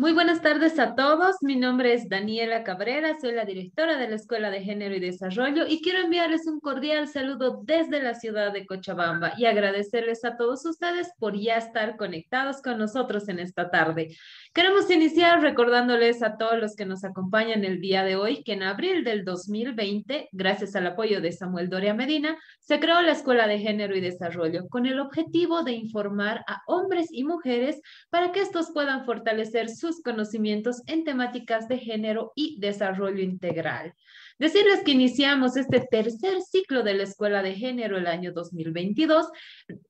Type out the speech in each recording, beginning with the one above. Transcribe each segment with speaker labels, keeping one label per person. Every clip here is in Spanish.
Speaker 1: Muy buenas tardes a todos. Mi nombre es Daniela Cabrera, soy la directora de la Escuela de Género y Desarrollo y quiero enviarles un cordial saludo desde la ciudad de Cochabamba y agradecerles a todos ustedes por ya estar conectados con nosotros en esta tarde. Queremos iniciar recordándoles a todos los que nos acompañan el día de hoy que en abril del 2020, gracias al apoyo de Samuel Doria Medina, se creó la Escuela de Género y Desarrollo con el objetivo de informar a hombres y mujeres para que estos puedan fortalecer sus conocimientos en temáticas de género y desarrollo integral. Decirles que iniciamos este tercer ciclo de la Escuela de Género el año 2022.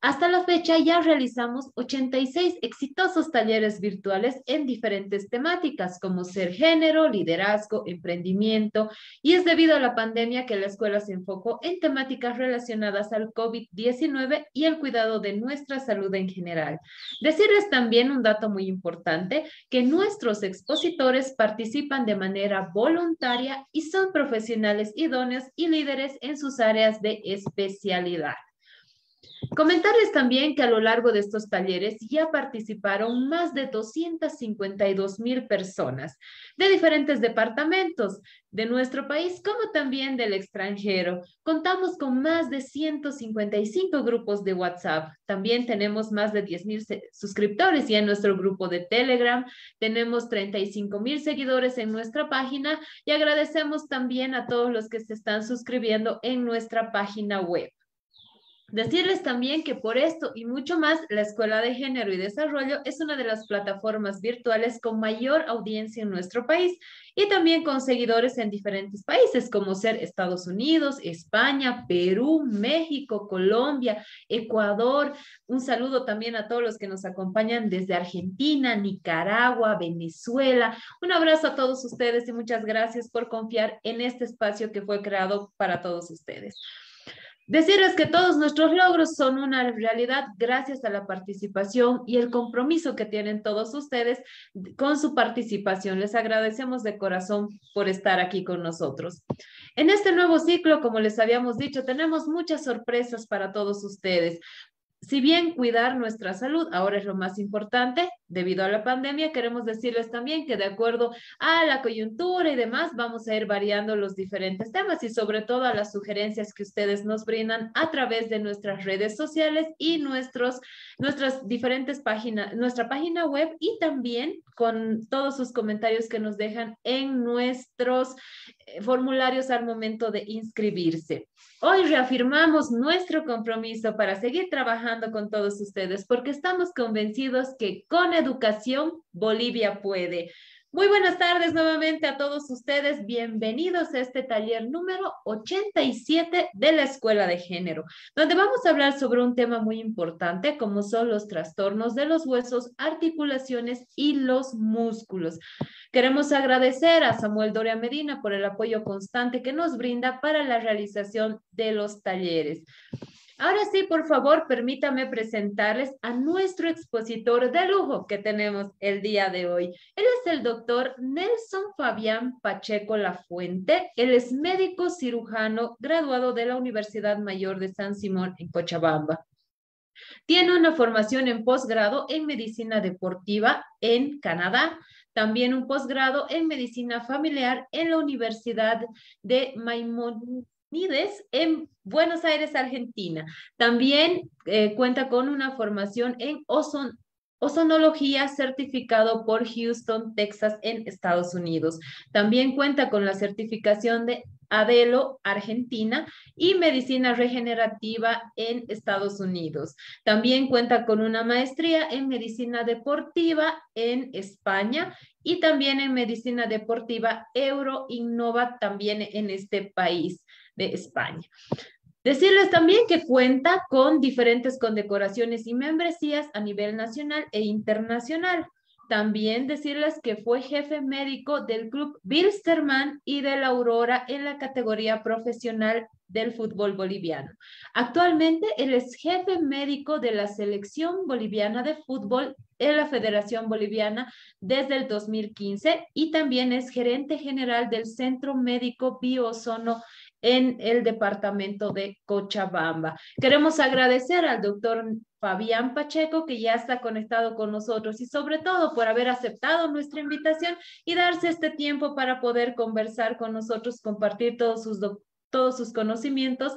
Speaker 1: Hasta la fecha ya realizamos 86 exitosos talleres virtuales en diferentes temáticas como ser género, liderazgo, emprendimiento y es debido a la pandemia que la escuela se enfocó en temáticas relacionadas al COVID-19 y el cuidado de nuestra salud en general. Decirles también un dato muy importante, que nuestros expositores participan de manera voluntaria y son profesionales profesionales idóneos y líderes en sus áreas de especialidad. Comentarles también que a lo largo de estos talleres ya participaron más de 252 mil personas de diferentes departamentos de nuestro país como también del extranjero. Contamos con más de 155 grupos de WhatsApp. También tenemos más de 10 mil suscriptores ya en nuestro grupo de Telegram. Tenemos 35 mil seguidores en nuestra página y agradecemos también a todos los que se están suscribiendo en nuestra página web. Decirles también que por esto y mucho más, la Escuela de Género y Desarrollo es una de las plataformas virtuales con mayor audiencia en nuestro país y también con seguidores en diferentes países como ser Estados Unidos, España, Perú, México, Colombia, Ecuador. Un saludo también a todos los que nos acompañan desde Argentina, Nicaragua, Venezuela. Un abrazo a todos ustedes y muchas gracias por confiar en este espacio que fue creado para todos ustedes. Decirles que todos nuestros logros son una realidad gracias a la participación y el compromiso que tienen todos ustedes con su participación. Les agradecemos de corazón por estar aquí con nosotros. En este nuevo ciclo, como les habíamos dicho, tenemos muchas sorpresas para todos ustedes si bien cuidar nuestra salud ahora es lo más importante, debido a la pandemia, queremos decirles también que de acuerdo a la coyuntura y demás, vamos a ir variando los diferentes temas y sobre todo a las sugerencias que ustedes nos brindan a través de nuestras redes sociales y nuestros, nuestras diferentes páginas, nuestra página web y también con todos sus comentarios que nos dejan en nuestros formularios al momento de inscribirse. Hoy reafirmamos nuestro compromiso para seguir trabajando con todos ustedes porque estamos convencidos que con educación Bolivia puede. Muy buenas tardes nuevamente a todos ustedes. Bienvenidos a este taller número 87 de la Escuela de Género, donde vamos a hablar sobre un tema muy importante como son los trastornos de los huesos, articulaciones y los músculos. Queremos agradecer a Samuel Doria Medina por el apoyo constante que nos brinda para la realización de los talleres. Ahora sí, por favor, permítame presentarles a nuestro expositor de lujo que tenemos el día de hoy. Él es el doctor Nelson Fabián Pacheco Lafuente. Él es médico cirujano graduado de la Universidad Mayor de San Simón en Cochabamba. Tiene una formación en posgrado en medicina deportiva en Canadá también un posgrado en medicina familiar en la Universidad de Maimonides en Buenos Aires, Argentina. También eh, cuenta con una formación en ozonología certificado por Houston, Texas, en Estados Unidos. También cuenta con la certificación de Adelo, Argentina, y Medicina Regenerativa en Estados Unidos. También cuenta con una maestría en Medicina Deportiva en España y también en Medicina Deportiva Euro Innova también en este país de España. Decirles también que cuenta con diferentes condecoraciones y membresías a nivel nacional e internacional. También decirles que fue jefe médico del club Bilsterman y de la Aurora en la categoría profesional del fútbol boliviano. Actualmente él es jefe médico de la selección boliviana de fútbol en la Federación Boliviana desde el 2015 y también es gerente general del Centro Médico Biosono en el departamento de Cochabamba. Queremos agradecer al doctor Fabián Pacheco, que ya está conectado con nosotros y sobre todo por haber aceptado nuestra invitación y darse este tiempo para poder conversar con nosotros, compartir todos sus, todos sus conocimientos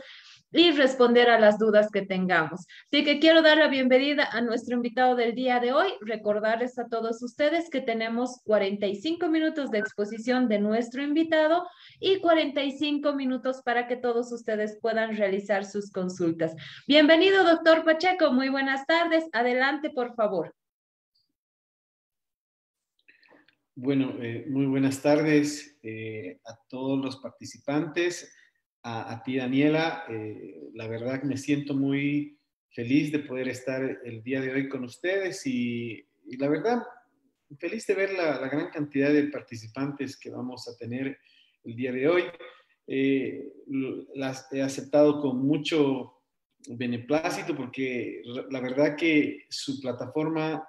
Speaker 1: y responder a las dudas que tengamos. Así que quiero dar la bienvenida a nuestro invitado del día de hoy, recordarles a todos ustedes que tenemos 45 minutos de exposición de nuestro invitado y 45 minutos para que todos ustedes puedan realizar sus consultas. Bienvenido, doctor Pacheco, muy buenas tardes. Adelante, por favor.
Speaker 2: Bueno, eh, muy buenas tardes eh, a todos los participantes a, ti, Daniela. Eh, la verdad me siento muy feliz de poder estar el día de hoy con ustedes y, la verdad feliz de ver la, gran cantidad de participantes que vamos a tener el día de hoy. Eh, las he aceptado con mucho beneplácito porque la verdad que su plataforma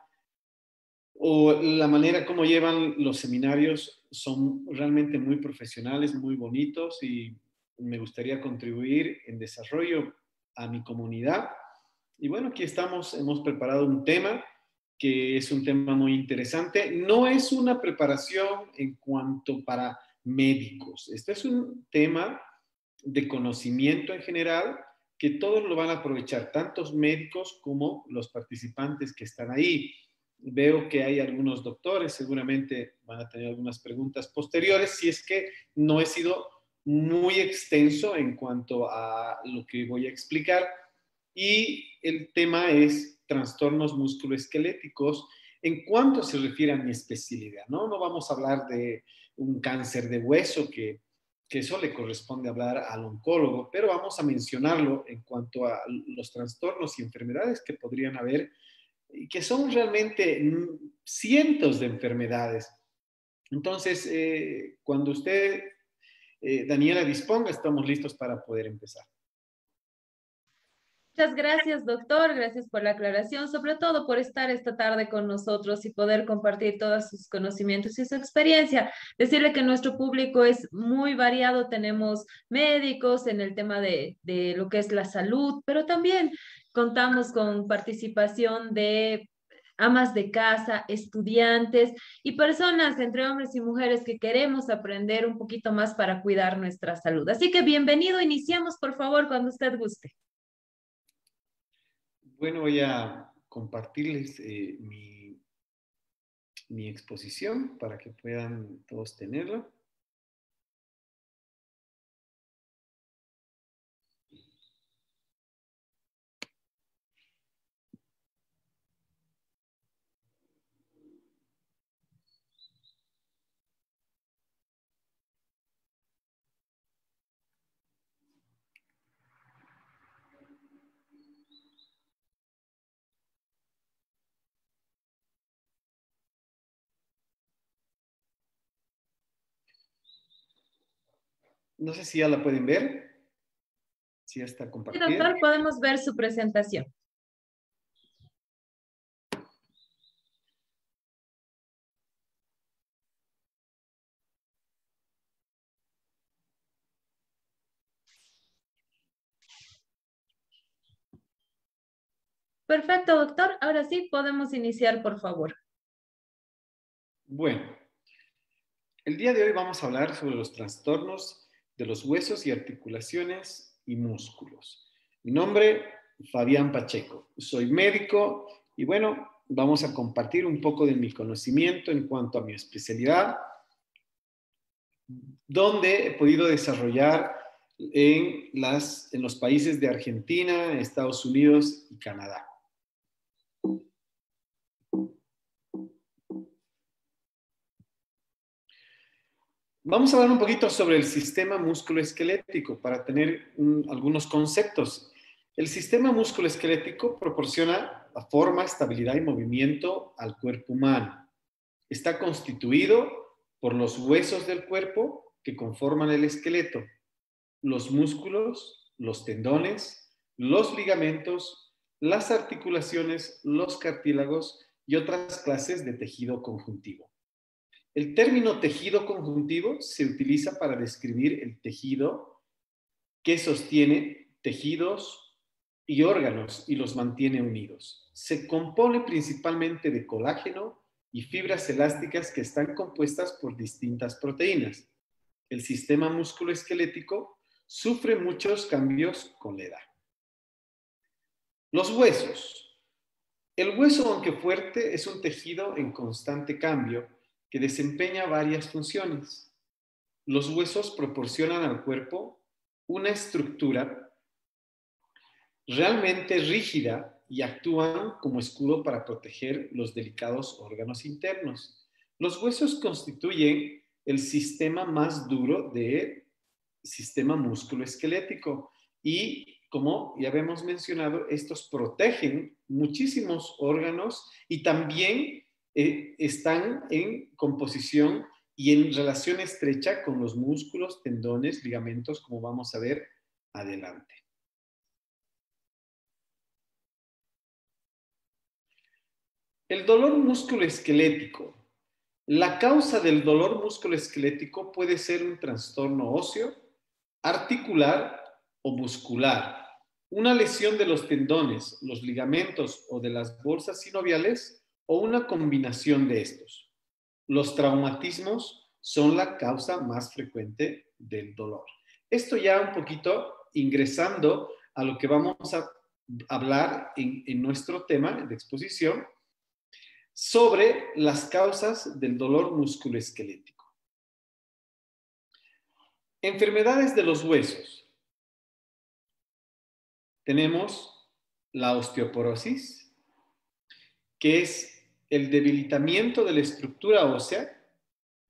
Speaker 2: o la manera como llevan los seminarios son realmente muy profesionales, muy bonitos y me gustaría contribuir en desarrollo a mi comunidad. Y bueno, aquí estamos, hemos preparado un tema que es un tema muy interesante. No es una preparación en cuanto para médicos. Este es un tema de conocimiento en general que todos lo van a aprovechar, tantos médicos como los participantes que están ahí. Veo que hay algunos doctores, seguramente van a tener algunas preguntas posteriores, si es que no he sido muy extenso en cuanto a lo que voy a explicar y el tema es trastornos musculoesqueléticos en cuanto se refiere a mi especialidad, ¿no? No vamos a hablar de un cáncer de hueso que, que eso le corresponde hablar al oncólogo, pero vamos a mencionarlo en cuanto a los trastornos y enfermedades que podrían haber y que son realmente cientos de enfermedades. Entonces, eh, cuando usted eh, Daniela, disponga, estamos listos para poder empezar.
Speaker 1: Muchas gracias, doctor. Gracias por la aclaración, sobre todo por estar esta tarde con nosotros y poder compartir todos sus conocimientos y su experiencia. Decirle que nuestro público es muy variado. Tenemos médicos en el tema de, de lo que es la salud, pero también contamos con participación de amas de casa, estudiantes y personas entre hombres y mujeres que queremos aprender un poquito más para cuidar nuestra salud. Así que bienvenido, iniciamos por favor cuando usted guste.
Speaker 2: Bueno, voy a compartirles eh, mi, mi exposición para que puedan todos tenerlo. No sé si ya la pueden ver. Si ya está compartida.
Speaker 1: Sí, doctor, podemos ver su presentación. Perfecto, doctor. Ahora sí, podemos iniciar, por favor.
Speaker 2: Bueno, el día de hoy vamos a hablar sobre los trastornos de los huesos y articulaciones y músculos. Mi nombre, Fabián Pacheco. Soy médico y bueno, vamos a compartir un poco de mi conocimiento en cuanto a mi especialidad, donde he podido desarrollar en, los países de Argentina, Estados Unidos y Canadá. Vamos a hablar un poquito sobre el sistema musculoesquelético para tener algunos conceptos. El sistema musculoesquelético proporciona la forma, estabilidad y movimiento al cuerpo humano. Está constituido por los huesos del cuerpo que conforman el esqueleto, los músculos, los tendones, los ligamentos, las articulaciones, los cartílagos y otras clases de tejido conjuntivo. El término tejido conjuntivo se utiliza para describir el tejido que sostiene tejidos y órganos y los mantiene unidos. Se compone principalmente de colágeno y fibras elásticas que están compuestas por distintas proteínas. El sistema musculoesquelético sufre muchos cambios con la edad. Los huesos. El hueso, aunque fuerte, es un tejido en constante cambio que desempeña varias funciones. Los huesos proporcionan al cuerpo una estructura realmente rígida y actúan como escudo para proteger los delicados órganos internos. Los huesos constituyen el sistema más duro del sistema musculoesquelético y como ya habíamos mencionado, estos protegen muchísimos órganos y también eh, están en composición y en relación estrecha con los músculos, tendones, ligamentos, como vamos a ver adelante. El dolor musculoesquelético. La causa del dolor musculoesquelético puede ser un trastorno óseo, articular o muscular una lesión de los tendones, los ligamentos o de las bolsas sinoviales o una combinación de estos. Los traumatismos son la causa más frecuente del dolor. Esto ya un poquito ingresando a lo que vamos a hablar en, nuestro tema de exposición sobre las causas del dolor musculoesquelético. Enfermedades de los huesos tenemos la osteoporosis, que es el debilitamiento de la estructura ósea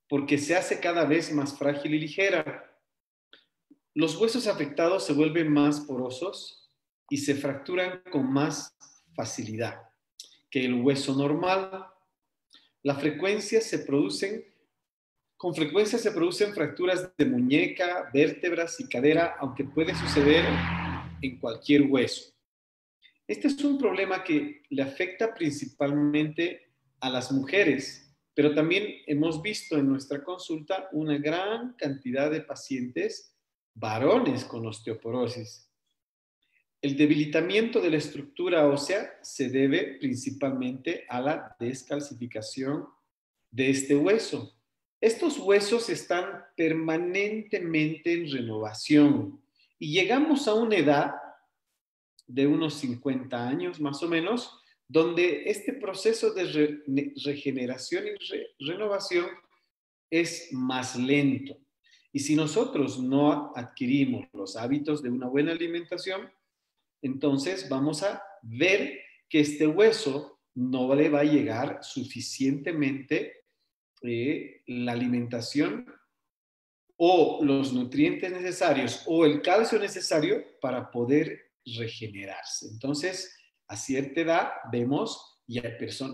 Speaker 2: porque se hace cada vez más frágil y ligera. Los huesos afectados se vuelven más porosos y se fracturan con más facilidad que el hueso normal. La frecuencia se producen, con frecuencia se producen fracturas de muñeca, vértebras y cadera, aunque puede suceder en cualquier hueso. Este es un problema que le afecta principalmente a las mujeres, pero también hemos visto en nuestra consulta una gran cantidad de pacientes varones con osteoporosis. El debilitamiento de la estructura ósea se debe principalmente a la descalcificación de este hueso. Estos huesos están permanentemente en renovación y llegamos a una edad de unos 50 años más o menos, donde este proceso de regeneración y renovación es más lento. Y si nosotros no adquirimos los hábitos de una buena alimentación, entonces vamos a ver que este hueso no le va a llegar suficientemente eh, la alimentación o los nutrientes necesarios o el calcio necesario para poder regenerarse. Entonces, a cierta edad vemos ya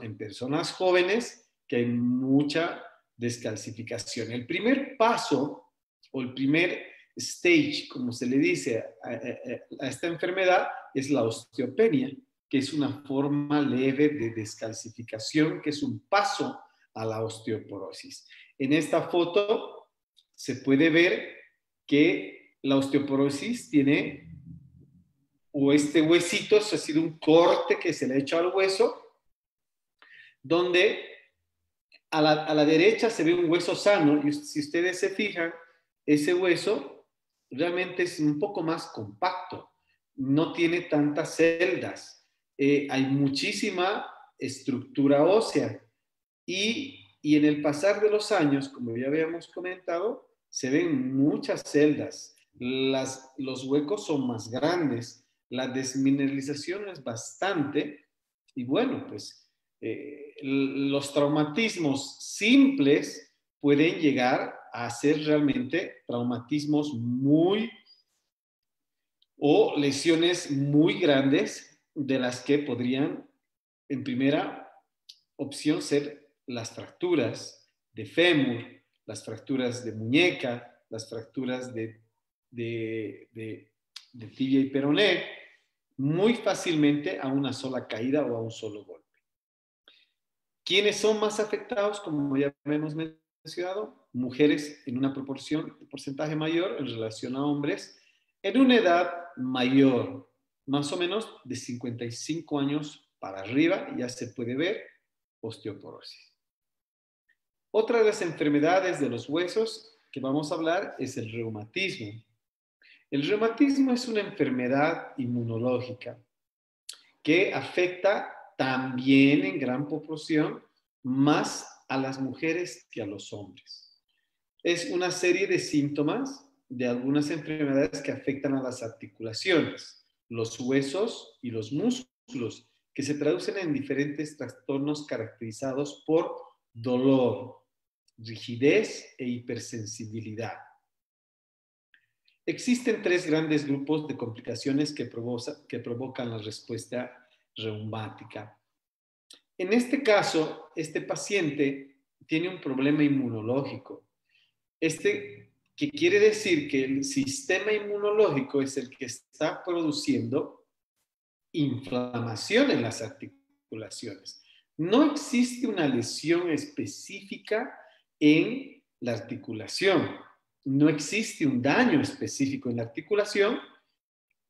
Speaker 2: en personas jóvenes que hay mucha descalcificación. El primer paso o el primer stage, como se le dice a, a esta enfermedad, es la osteopenia, que es una forma leve de descalcificación, que es un paso a la osteoporosis. En esta foto se puede ver que la osteoporosis tiene, o este huesito, ha sido un corte que se le ha hecho al hueso, donde a la, a la derecha se ve un hueso sano, y si ustedes se fijan, ese hueso realmente es un poco más compacto, no tiene tantas celdas, eh, hay muchísima estructura ósea y, y, en el pasar de los años, como ya habíamos comentado, se ven muchas celdas, las, los huecos son más grandes, la desmineralización es bastante y bueno, pues eh, los traumatismos simples pueden llegar a ser realmente traumatismos muy o lesiones muy grandes de las que podrían en primera opción ser las fracturas de fémur, las fracturas de muñeca, las fracturas de, de, tibia y peroné, muy fácilmente a una sola caída o a un solo golpe. ¿Quiénes son más afectados? Como ya hemos mencionado, mujeres en una proporción, porcentaje mayor en relación a hombres. en una edad mayor, más o menos de 55 años para arriba, ya se puede ver osteoporosis. Otra de las enfermedades de los huesos que vamos a hablar es el reumatismo. El reumatismo es una enfermedad inmunológica que afecta también en gran proporción más a las mujeres que a los hombres. Es una serie de síntomas de algunas enfermedades que afectan a las articulaciones, los huesos y los músculos, que se traducen en diferentes trastornos caracterizados por dolor, rigidez e hipersensibilidad. Existen tres grandes grupos de complicaciones que, que provocan la respuesta reumática. En este caso, este paciente tiene un problema inmunológico. Este que quiere decir que el sistema inmunológico es el que está produciendo inflamación en las articulaciones. No existe una lesión específica en la articulación. No existe un daño específico en la articulación.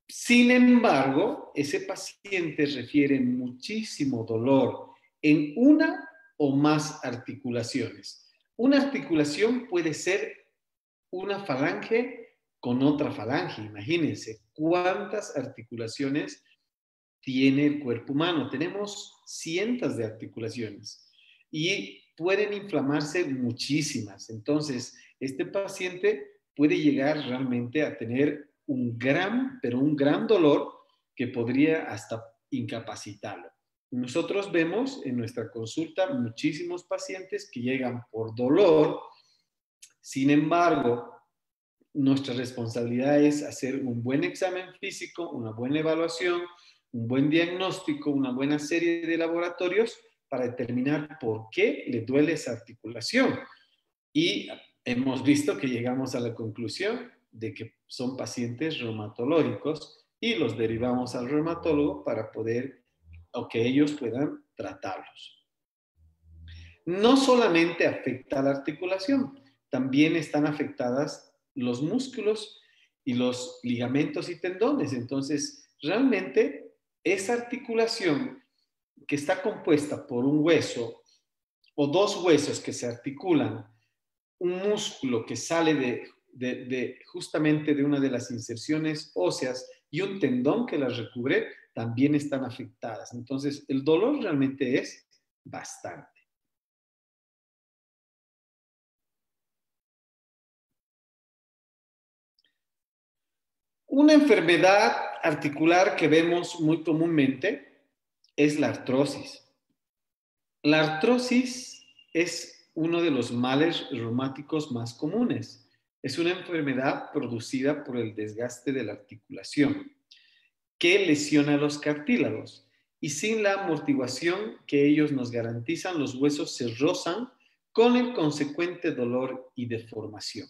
Speaker 2: Sin embargo, ese paciente refiere muchísimo dolor en una o más articulaciones. Una articulación puede ser una falange con otra falange. Imagínense cuántas articulaciones tiene el cuerpo humano. Tenemos cientos de articulaciones. Y pueden inflamarse muchísimas. Entonces, este paciente puede llegar realmente a tener un gran, pero un gran dolor que podría hasta incapacitarlo. Nosotros vemos en nuestra consulta muchísimos pacientes que llegan por dolor. Sin embargo, nuestra responsabilidad es hacer un buen examen físico, una buena evaluación, un buen diagnóstico, una buena serie de laboratorios para determinar por qué le duele esa articulación. Y hemos visto que llegamos a la conclusión de que son pacientes reumatológicos y los derivamos al reumatólogo para poder o que ellos puedan tratarlos. No solamente afecta la articulación, también están afectadas los músculos y los ligamentos y tendones. Entonces, realmente esa articulación que está compuesta por un hueso o dos huesos que se articulan, un músculo que sale de, justamente de una de las inserciones óseas y un tendón que las recubre, también están afectadas. Entonces, el dolor realmente es bastante. Una enfermedad articular que vemos muy comúnmente es la artrosis. La artrosis es uno de los males reumáticos más comunes. Es una enfermedad producida por el desgaste de la articulación que lesiona los cartílagos y sin la amortiguación que ellos nos garantizan, los huesos se rozan con el consecuente dolor y deformación.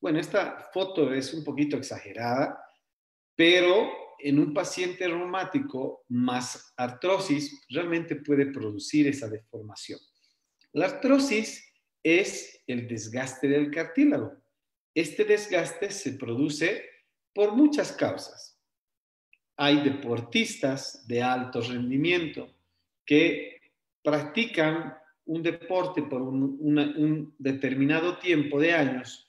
Speaker 2: Bueno, esta foto es un poquito exagerada, pero en un paciente reumático más artrosis realmente puede producir esa deformación. La artrosis es el desgaste del cartílago. Este desgaste se produce por muchas causas. Hay deportistas de alto rendimiento que practican un deporte por un, un determinado tiempo de años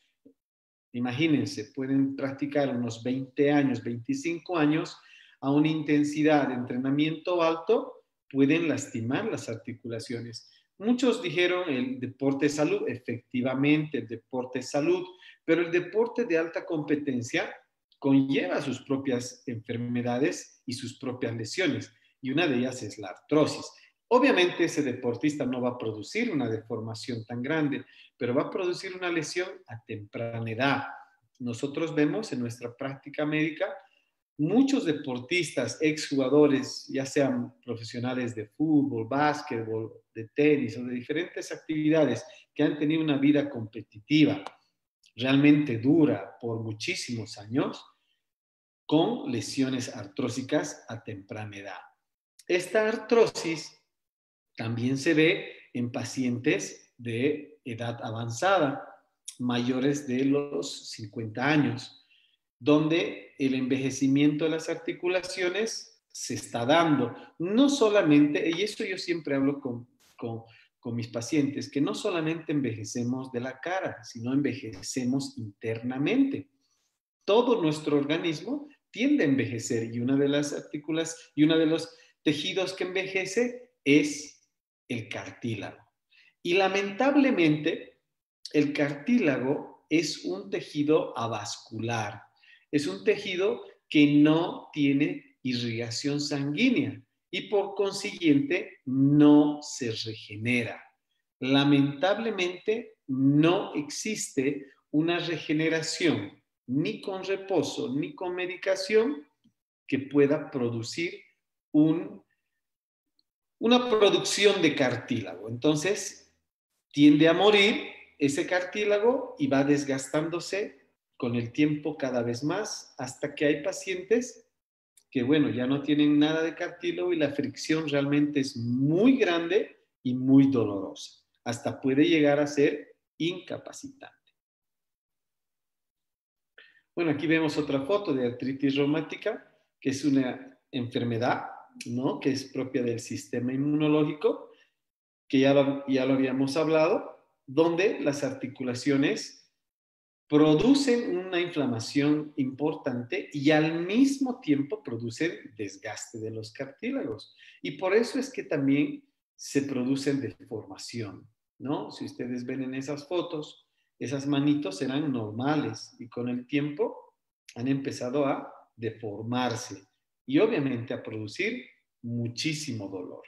Speaker 2: Imagínense, pueden practicar unos 20 años, 25 años a una intensidad de entrenamiento alto, pueden lastimar las articulaciones. Muchos dijeron el deporte de salud, efectivamente el deporte salud, pero el deporte de alta competencia conlleva sus propias enfermedades y sus propias lesiones, y una de ellas es la artrosis. Obviamente ese deportista no va a producir una deformación tan grande, pero va a producir una lesión a temprana edad. Nosotros vemos en nuestra práctica médica muchos deportistas, exjugadores, ya sean profesionales de fútbol, básquetbol, de tenis o de diferentes actividades que han tenido una vida competitiva realmente dura por muchísimos años, con lesiones artrósicas a temprana edad. Esta artrosis también se ve en pacientes de edad avanzada, mayores de los 50 años. donde el envejecimiento de las articulaciones se está dando. No solamente, y eso yo siempre hablo con, con, mis pacientes, que no solamente envejecemos de la cara, sino envejecemos internamente. Todo nuestro organismo tiende a envejecer y una de las artículas y uno de los tejidos que envejece es el cartílago. Y lamentablemente, el cartílago es un tejido avascular, es un tejido que no tiene irrigación sanguínea y por consiguiente no se regenera. Lamentablemente no existe una regeneración ni con reposo ni con medicación que pueda producir un, una producción de cartílago. Entonces, tiende a morir ese cartílago y va desgastándose con el tiempo cada vez más hasta que hay pacientes que, bueno, ya no tienen nada de cartílago y la fricción realmente es muy grande y muy dolorosa. Hasta puede llegar a ser incapacitante. Bueno, aquí vemos otra foto de artritis reumática, que es una enfermedad, ¿no? Que es propia del sistema inmunológico, que ya lo, ya lo habíamos hablado, donde las articulaciones producen una inflamación importante y al mismo tiempo producen desgaste de los cartílagos. Y por eso es que también se producen deformación, ¿no? Si ustedes ven en esas fotos, esas manitos eran normales y con el tiempo han empezado a deformarse y obviamente a producir muchísimo dolor.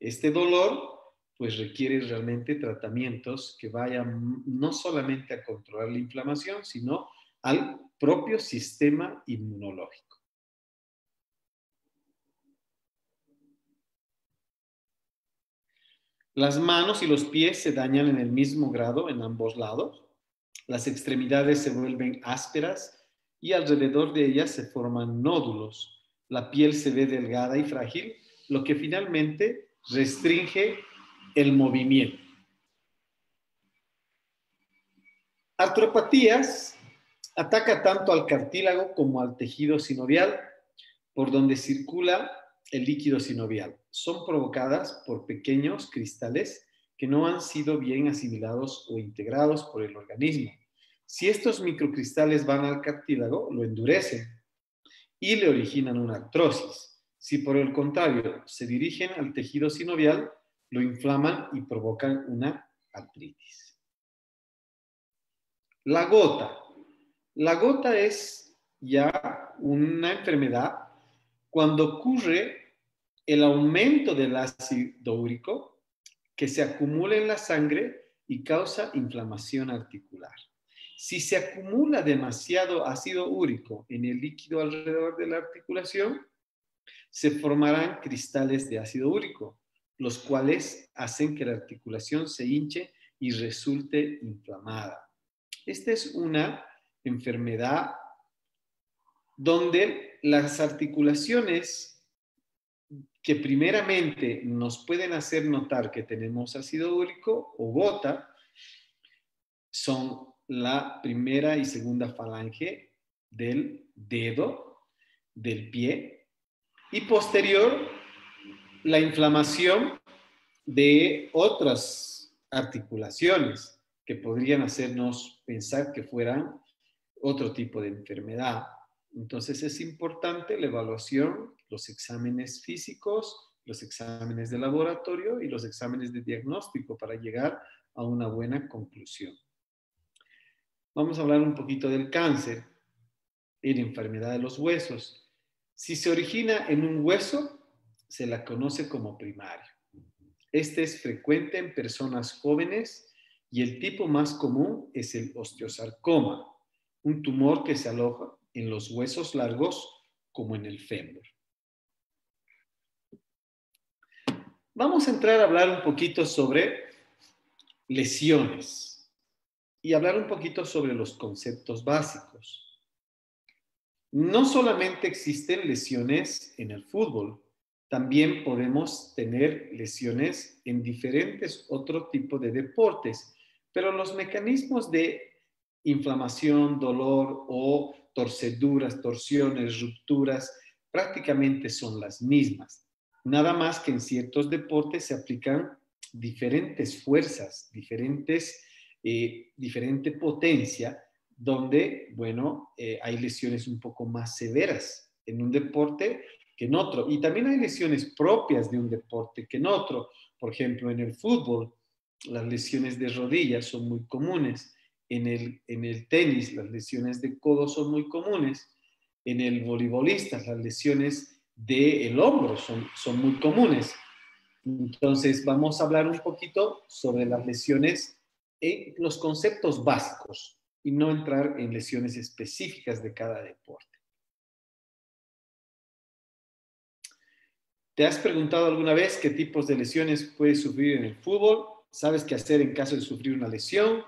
Speaker 2: Este dolor pues requiere realmente tratamientos que vayan no solamente a controlar la inflamación, sino al propio sistema inmunológico. Las manos y los pies se dañan en el mismo grado en ambos lados. Las extremidades se vuelven ásperas y alrededor de ellas se forman nódulos. La piel se ve delgada y frágil, lo que finalmente restringe el movimiento. Artropatías ataca tanto al cartílago como al tejido sinovial, por donde circula el líquido sinovial. Son provocadas por pequeños cristales que no han sido bien asimilados o integrados por el organismo. Si estos microcristales van al cartílago, lo endurecen y le originan una artrosis. Si por el contrario se dirigen al tejido sinovial, lo inflaman y provocan una artritis. La gota. La gota es ya una enfermedad cuando ocurre el aumento del ácido úrico que se acumula en la sangre y causa inflamación articular. Si se acumula demasiado ácido úrico en el líquido alrededor de la articulación, se formarán cristales de ácido úrico, los cuales hacen que la articulación se hinche y resulte inflamada. Esta es una enfermedad donde las articulaciones que primeramente nos pueden hacer notar que tenemos ácido úrico o gota son la primera y segunda falange del dedo, del pie, y posterior la inflamación de otras articulaciones que podrían hacernos pensar que fueran otro tipo de enfermedad. Entonces es importante la evaluación, los exámenes físicos, los exámenes de laboratorio y los exámenes de diagnóstico para llegar a una buena conclusión. Vamos a hablar un poquito del cáncer y la enfermedad de los huesos. Si se origina en un hueso, se la conoce como primario. Este es frecuente en personas jóvenes y el tipo más común es el osteosarcoma, un tumor que se aloja en los huesos largos como en el fémur. Vamos a entrar a hablar un poquito sobre lesiones y hablar un poquito sobre los conceptos básicos. No solamente existen lesiones en el fútbol, también podemos tener lesiones en diferentes otro tipo de deportes, pero los mecanismos de inflamación, dolor o torceduras, torsiones, rupturas, prácticamente son las mismas. Nada más que en ciertos deportes se aplican diferentes fuerzas, diferentes, eh, diferente potencia, donde, bueno, eh, hay lesiones un poco más severas en un deporte que en otro. Y también hay lesiones propias de un deporte que en otro. Por ejemplo, en el fútbol, las lesiones de rodillas son muy comunes. En el, en el tenis, las lesiones de codo son muy comunes. En el voleibolista, las lesiones del hombro son, son muy comunes. Entonces, vamos a hablar un poquito sobre las lesiones en los conceptos básicos y no entrar en lesiones específicas de cada deporte. ¿Te has preguntado alguna vez qué tipos de lesiones puedes sufrir en el fútbol? ¿Sabes qué hacer en caso de sufrir una lesión?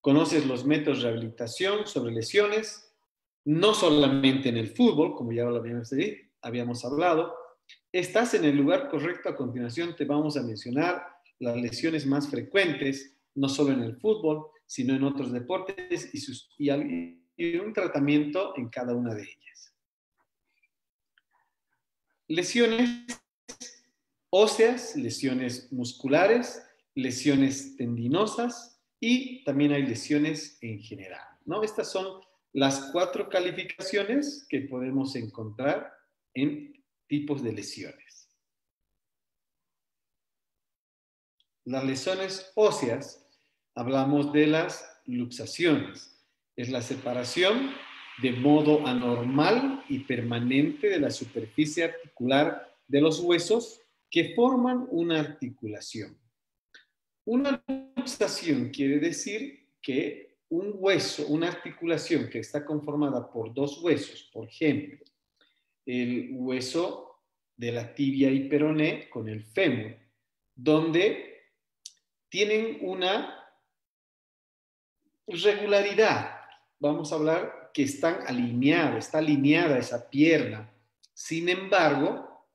Speaker 2: ¿Conoces los métodos de rehabilitación sobre lesiones? No solamente en el fútbol, como ya habíamos hablado, Estás en el lugar correcto. A continuación te vamos a mencionar las lesiones más frecuentes, no solo en el fútbol, sino en otros deportes y, sus, un tratamiento en cada una de ellas. Lesiones óseas, lesiones musculares, lesiones tendinosas y también hay lesiones en general. ¿no? Estas son las cuatro calificaciones que podemos encontrar en tipos de lesiones. Las lesiones óseas, hablamos de las luxaciones. Es la separación de modo anormal y permanente de la superficie articular de los huesos que forman una articulación. Una luxación quiere decir que un hueso, una articulación que está conformada por dos huesos, por ejemplo, el hueso de la tibia y peroné con el fémur, donde tienen una regularidad. Vamos a hablar que están alineados, está alineada esa pierna. Sin embargo,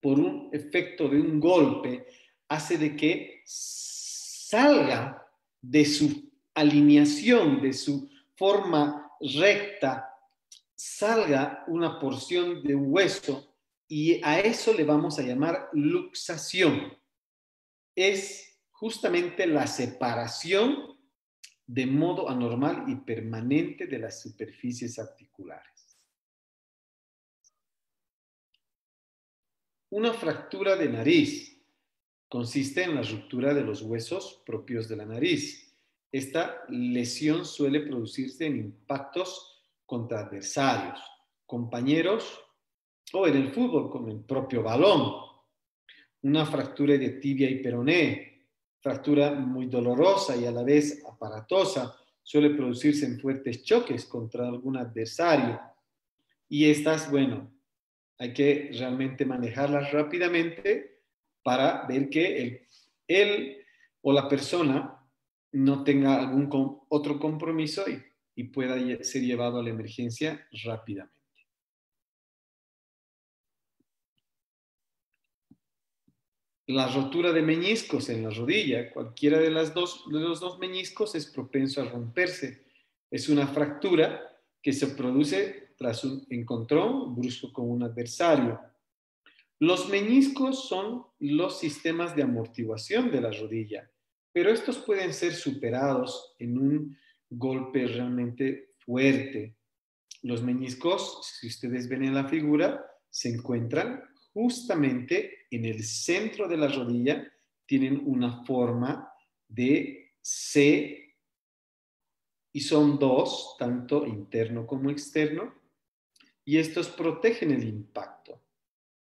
Speaker 2: por un efecto de un golpe, hace de que salga de su alineación, de su forma recta, salga una porción de hueso y a eso le vamos a llamar luxación. Es justamente la separación de modo anormal y permanente de las superficies articulares. Una fractura de nariz consiste en la ruptura de los huesos propios de la nariz. Esta lesión suele producirse en impactos contra adversarios, compañeros o en el fútbol con el propio balón. Una fractura de tibia y peroné, fractura muy dolorosa y a la vez aparatosa, suele producirse en fuertes choques contra algún adversario. Y estas, bueno, hay que realmente manejarlas rápidamente para ver que él o la persona no tenga algún otro compromiso y y pueda ser llevado a la emergencia rápidamente. La rotura de meñiscos en la rodilla, cualquiera de, las dos, de los dos meñiscos es propenso a romperse. Es una fractura que se produce tras un encontrón brusco con un adversario. Los meñiscos son los sistemas de amortiguación de la rodilla, pero estos pueden ser superados en un golpe realmente fuerte. Los meñiscos, si ustedes ven en la figura, se encuentran justamente en el centro de la rodilla, tienen una forma de C y son dos, tanto interno como externo, y estos protegen el impacto.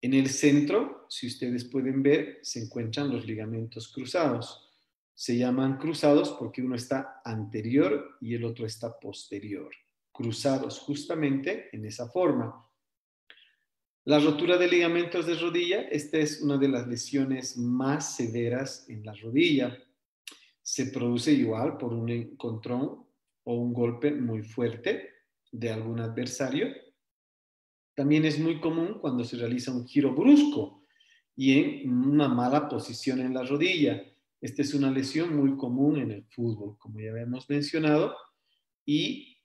Speaker 2: En el centro, si ustedes pueden ver, se encuentran los ligamentos cruzados se llaman cruzados porque uno está anterior y el otro está posterior, cruzados justamente en esa forma. La rotura de ligamentos de rodilla, esta es una de las lesiones más severas en la rodilla. Se produce igual por un encontrón o un golpe muy fuerte de algún adversario. También es muy común cuando se realiza un giro brusco y en una mala posición en la rodilla esta es una lesión muy común en el fútbol, como ya habíamos mencionado, y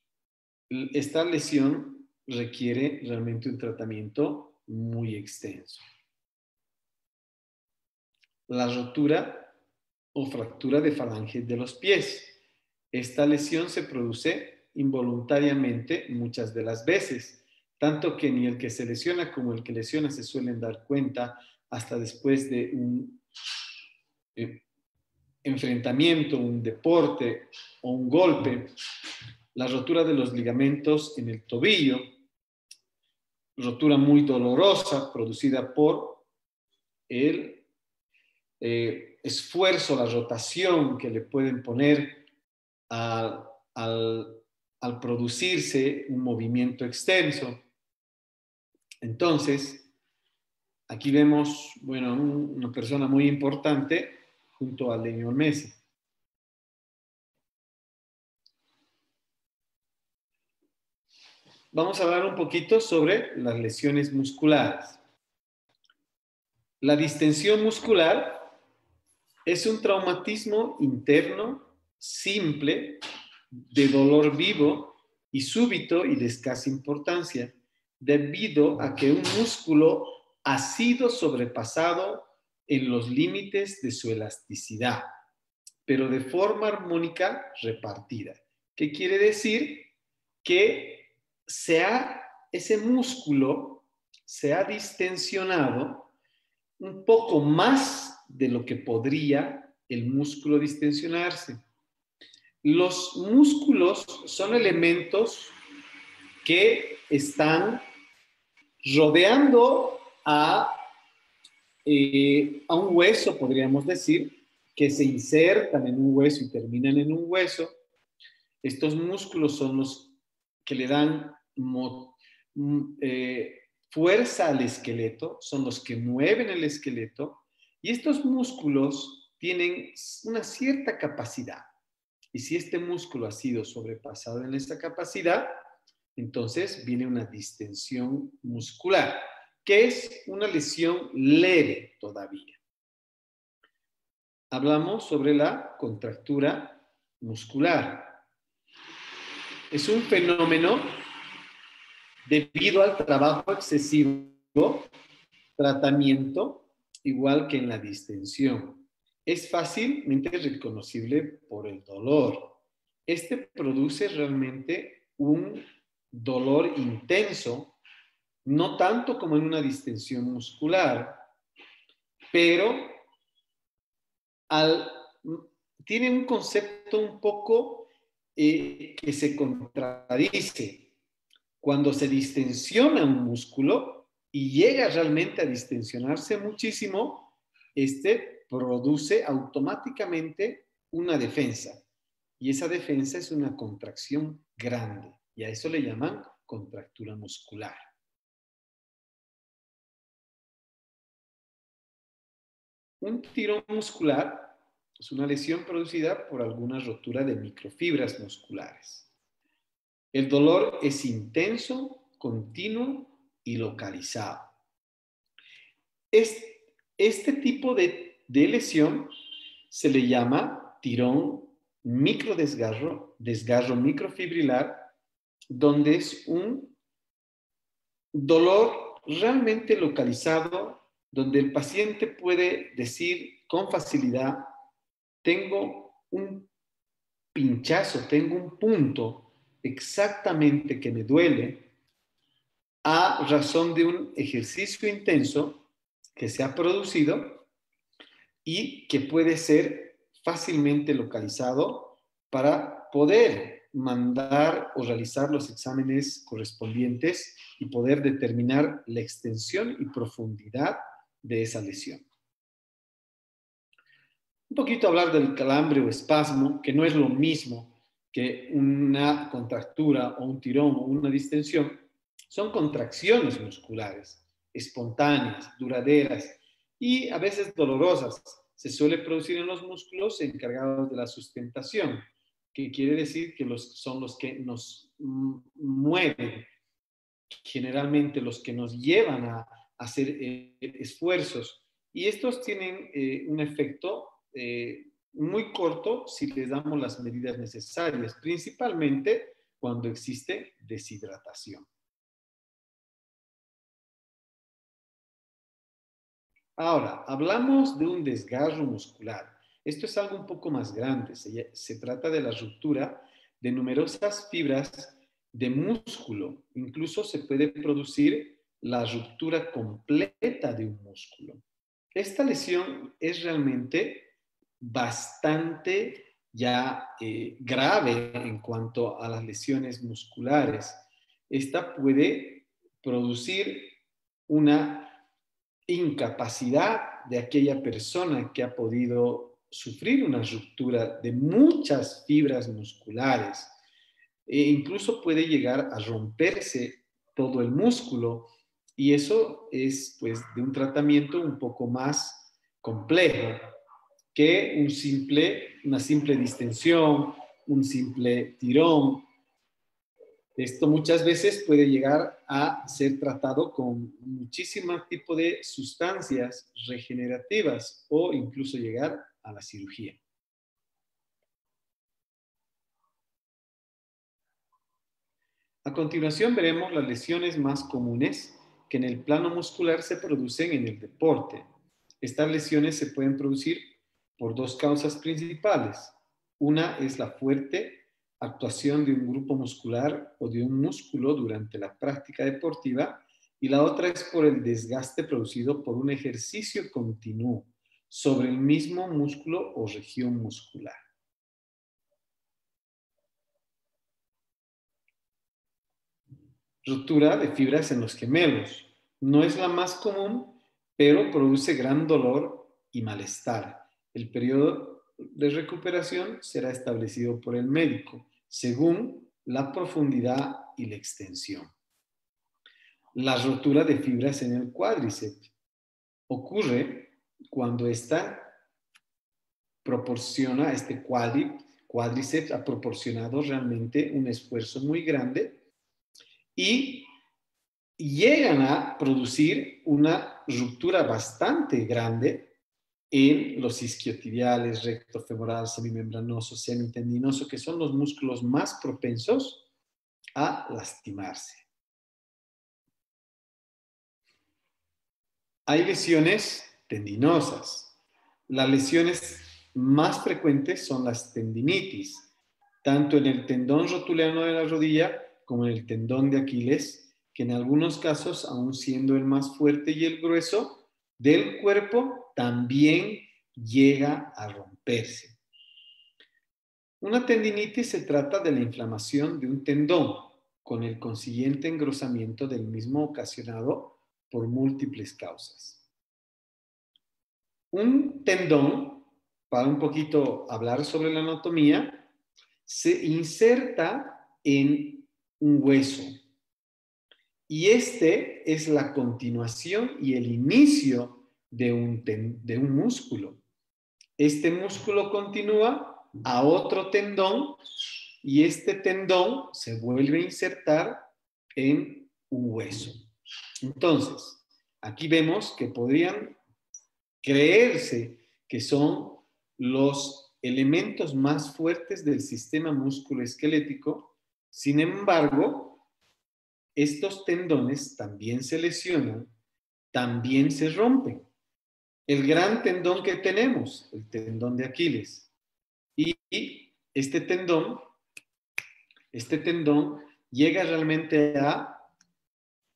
Speaker 2: esta lesión requiere realmente un tratamiento muy extenso. La rotura o fractura de falange de los pies. Esta lesión se produce involuntariamente muchas de las veces, tanto que ni el que se lesiona como el que lesiona se suelen dar cuenta hasta después de un eh, enfrentamiento, un deporte o un golpe, la rotura de los ligamentos en el tobillo, rotura muy dolorosa producida por el eh, esfuerzo, la rotación que le pueden poner al, al producirse un movimiento extenso. Entonces, aquí vemos, bueno, una persona muy importante junto a Leño Messi. Vamos a hablar un poquito sobre las lesiones musculares. La distensión muscular es un traumatismo interno simple de dolor vivo y súbito y de escasa importancia, debido a que un músculo ha sido sobrepasado en los límites de su elasticidad, pero de forma armónica repartida. ¿Qué quiere decir? Que sea ese músculo se ha distensionado un poco más de lo que podría el músculo distensionarse. Los músculos son elementos que están rodeando a eh, a un hueso, podríamos decir, que se insertan en un hueso y terminan en un hueso. Estos músculos son los que le dan mm, eh, fuerza al esqueleto, son los que mueven el esqueleto y estos músculos tienen una cierta capacidad. Y si este músculo ha sido sobrepasado en esta capacidad, entonces viene una distensión muscular que es una lesión leve todavía. Hablamos sobre la contractura muscular. Es un fenómeno debido al trabajo excesivo, tratamiento, igual que en la distensión. Es fácilmente reconocible por el dolor. Este produce realmente un dolor intenso no tanto como en una distensión muscular, pero tiene un concepto un poco eh, que se contradice. Cuando se distensiona un músculo y llega realmente a distensionarse muchísimo, este produce automáticamente una defensa. Y esa defensa es una contracción grande. Y a eso le llaman contractura muscular. Un tirón muscular es una lesión producida por alguna rotura de microfibras musculares. El dolor es intenso, continuo y localizado. Este, tipo de, de lesión se le llama tirón microdesgarro, desgarro microfibrilar, donde es un dolor realmente localizado donde el paciente puede decir con facilidad, tengo un pinchazo, tengo un punto exactamente que me duele a razón de un ejercicio intenso que se ha producido y que puede ser fácilmente localizado para poder mandar o realizar los exámenes correspondientes y poder determinar la extensión y profundidad de esa lesión. Un poquito hablar del calambre o espasmo, que no es lo mismo que una contractura o un tirón o una distensión, son contracciones musculares, espontáneas, duraderas y a veces dolorosas. Se suele producir en los músculos encargados de la sustentación, que quiere decir que los, son los que nos mueven, generalmente los que nos llevan a, hacer eh, esfuerzos. Y estos tienen eh, un efecto eh, muy corto si les damos las medidas necesarias, principalmente cuando existe deshidratación. Ahora, hablamos de un desgarro muscular. Esto es algo un poco más grande. Se, trata de la ruptura de numerosas fibras de músculo. Incluso se puede producir la ruptura completa de un músculo. Esta lesión es realmente bastante ya eh, grave en cuanto a las lesiones musculares. Esta puede producir una incapacidad de aquella persona que ha podido sufrir una ruptura de muchas fibras musculares. E incluso puede llegar a romperse todo el músculo. Y eso es pues de un tratamiento un poco más complejo que un simple, una simple distensión, un simple tirón. Esto muchas veces puede llegar a ser tratado con muchísimo tipo de sustancias regenerativas o incluso llegar a la cirugía. A continuación veremos las lesiones más comunes que en el plano muscular se producen en el deporte. Estas lesiones se pueden producir por dos causas principales. Una es la fuerte actuación de un grupo muscular o de un músculo durante la práctica deportiva y la otra es por el desgaste producido por un ejercicio continuo sobre el mismo músculo o región muscular. Ruptura de fibras en los gemelos. No es la más común, pero produce gran dolor y malestar. El periodo de recuperación será establecido por el médico según la profundidad y la extensión. La rotura de fibras en el cuádriceps ocurre cuando esta proporciona, este cuádriceps ha proporcionado realmente un esfuerzo muy grande y llegan a producir una ruptura bastante grande en los isquiotibiales, rectofemoral, semimembranoso, semitendinoso, que son los músculos más propensos a lastimarse. Hay lesiones tendinosas. Las lesiones más frecuentes son las tendinitis, tanto en el tendón rotuliano de la rodilla como en el tendón de Aquiles, que en algunos casos, aun siendo el más fuerte y el grueso del cuerpo, también llega a romperse. Una tendinitis se trata de la inflamación de un tendón con el consiguiente engrosamiento del mismo ocasionado por múltiples causas. Un tendón, para un poquito hablar sobre la anatomía, se inserta en un hueso. Y este es la continuación y el inicio de un, de un músculo. Este músculo continúa a otro tendón y este tendón se vuelve a insertar en un hueso. Entonces, aquí vemos que podrían creerse que son los elementos más fuertes del sistema musculoesquelético. Sin embargo, estos tendones también se lesionan, también se rompen el gran tendón que tenemos, el tendón de Aquiles. Y este tendón, este tendón llega realmente a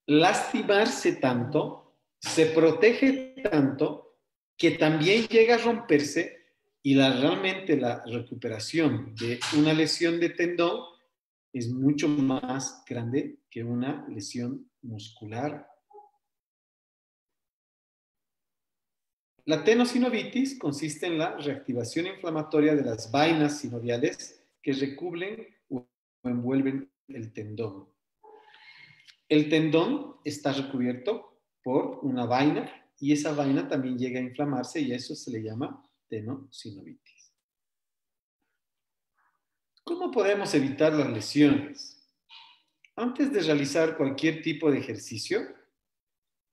Speaker 2: lastimarse tanto, se protege tanto, que también llega a romperse y la, realmente la recuperación de una lesión de tendón es mucho más grande que una lesión muscular La tenosinovitis consiste en la reactivación inflamatoria de las vainas sinoviales que recubren o envuelven el tendón. El tendón está recubierto por una vaina y esa vaina también llega a inflamarse y a eso se le llama tenosinovitis. ¿Cómo podemos evitar las lesiones? Antes de realizar cualquier tipo de ejercicio,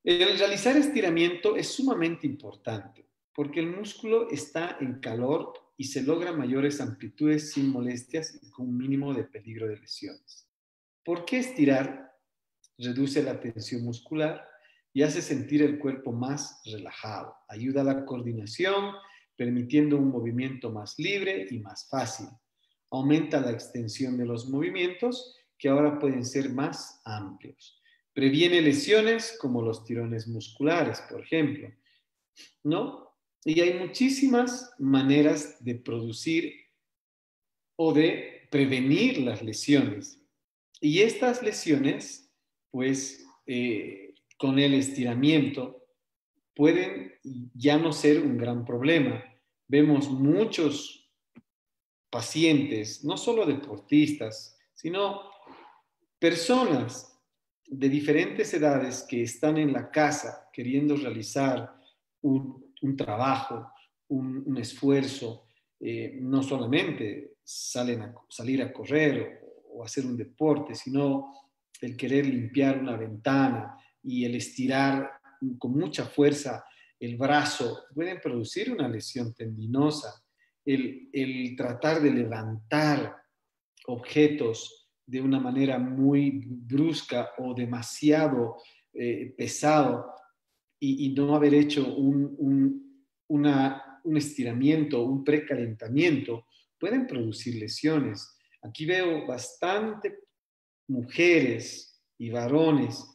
Speaker 2: el realizar estiramiento es sumamente importante porque el músculo está en calor y se logran mayores amplitudes sin molestias y con un mínimo de peligro de lesiones. ¿Por qué estirar? Reduce la tensión muscular y hace sentir el cuerpo más relajado. Ayuda a la coordinación, permitiendo un movimiento más libre y más fácil. Aumenta la extensión de los movimientos, que ahora pueden ser más amplios. Previene lesiones como los tirones musculares, por ejemplo. ¿No? Y hay muchísimas maneras de producir o de prevenir las lesiones. Y estas lesiones, pues, eh, con el estiramiento, pueden ya no ser un gran problema. Vemos muchos pacientes, no solo deportistas, sino personas de diferentes edades que están en la casa queriendo realizar un, trabajo, un, esfuerzo, eh, no solamente salen a, salir a correr o, o hacer un deporte, sino el querer limpiar una ventana y el estirar con mucha fuerza el brazo, pueden producir una lesión tendinosa. El, el tratar de levantar objetos de una manera muy brusca o demasiado eh, pesado y, no haber hecho un, un, un estiramiento, un precalentamiento, pueden producir lesiones. Aquí veo bastante mujeres y varones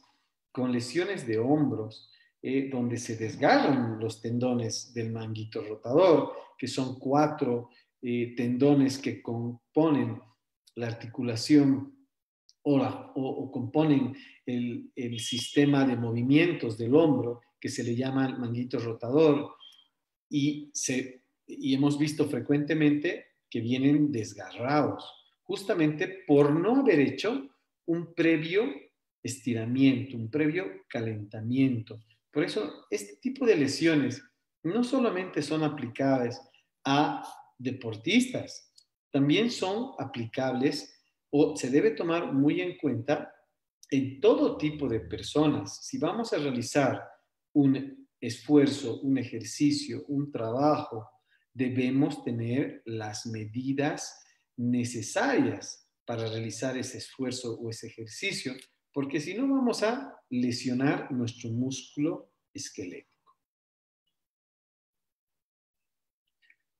Speaker 2: con lesiones de hombros, eh, donde se desgarran los tendones del manguito rotador, que son cuatro eh, tendones que componen la articulación o, componen el, sistema de movimientos del hombro, que se le llama manguito rotador, y, se, y hemos visto frecuentemente que vienen desgarrados, justamente por no haber hecho un previo estiramiento, un previo calentamiento. Por eso, este tipo de lesiones no solamente son aplicables a deportistas, también son aplicables o se debe tomar muy en cuenta en todo tipo de personas. Si vamos a realizar un esfuerzo, un ejercicio, un trabajo, debemos tener las medidas necesarias para realizar ese esfuerzo o ese ejercicio, porque si no vamos a lesionar nuestro músculo esquelético.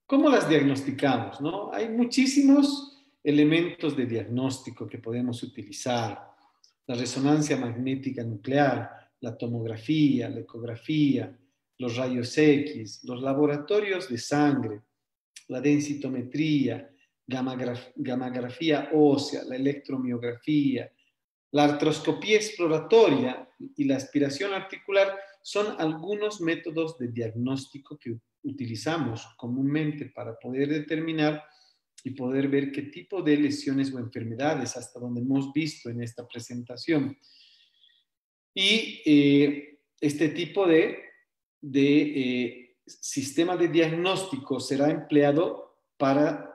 Speaker 2: ¿Cómo las diagnosticamos? No? Hay muchísimos elementos de diagnóstico que podemos utilizar. La resonancia magnética nuclear, la tomografía, la ecografía, los rayos X, los laboratorios de sangre, la densitometría, gamografía ósea, la electromiografía, la artroscopía exploratoria y la aspiración articular son algunos métodos de diagnóstico que utilizamos comúnmente para poder determinar y poder ver qué tipo de lesiones o enfermedades hasta donde hemos visto en esta presentación. Y eh, este tipo de, de eh, sistema de diagnóstico será empleado para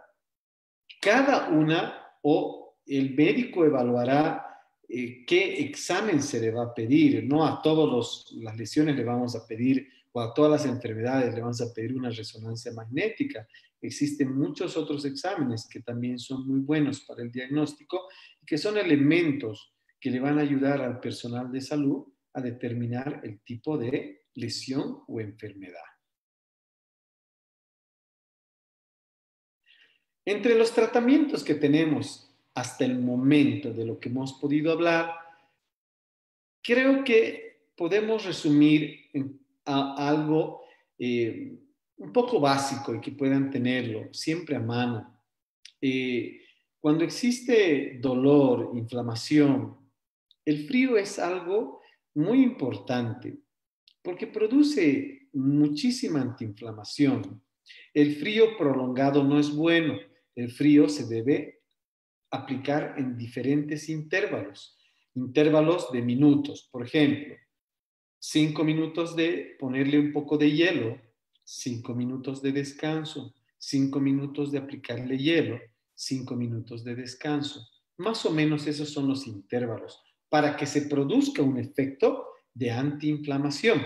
Speaker 2: cada una o el médico evaluará eh, qué examen se le va a pedir. No a todas las lesiones le vamos a pedir o a todas las enfermedades le vamos a pedir una resonancia magnética. Existen muchos otros exámenes que también son muy buenos para el diagnóstico y que son elementos que le van a ayudar al personal de salud a determinar el tipo de lesión o enfermedad. Entre los tratamientos que tenemos hasta el momento de lo que hemos podido hablar, creo que podemos resumir en algo eh, un poco básico y que puedan tenerlo siempre a mano. Eh, cuando existe dolor, inflamación, el frío es algo muy importante porque produce muchísima antiinflamación. El frío prolongado no es bueno. El frío se debe aplicar en diferentes intervalos, intervalos de minutos. Por ejemplo, cinco minutos de ponerle un poco de hielo cinco minutos de descanso, cinco minutos de aplicarle hielo, cinco minutos de descanso. Más o menos esos son los intervalos para que se produzca un efecto de antiinflamación.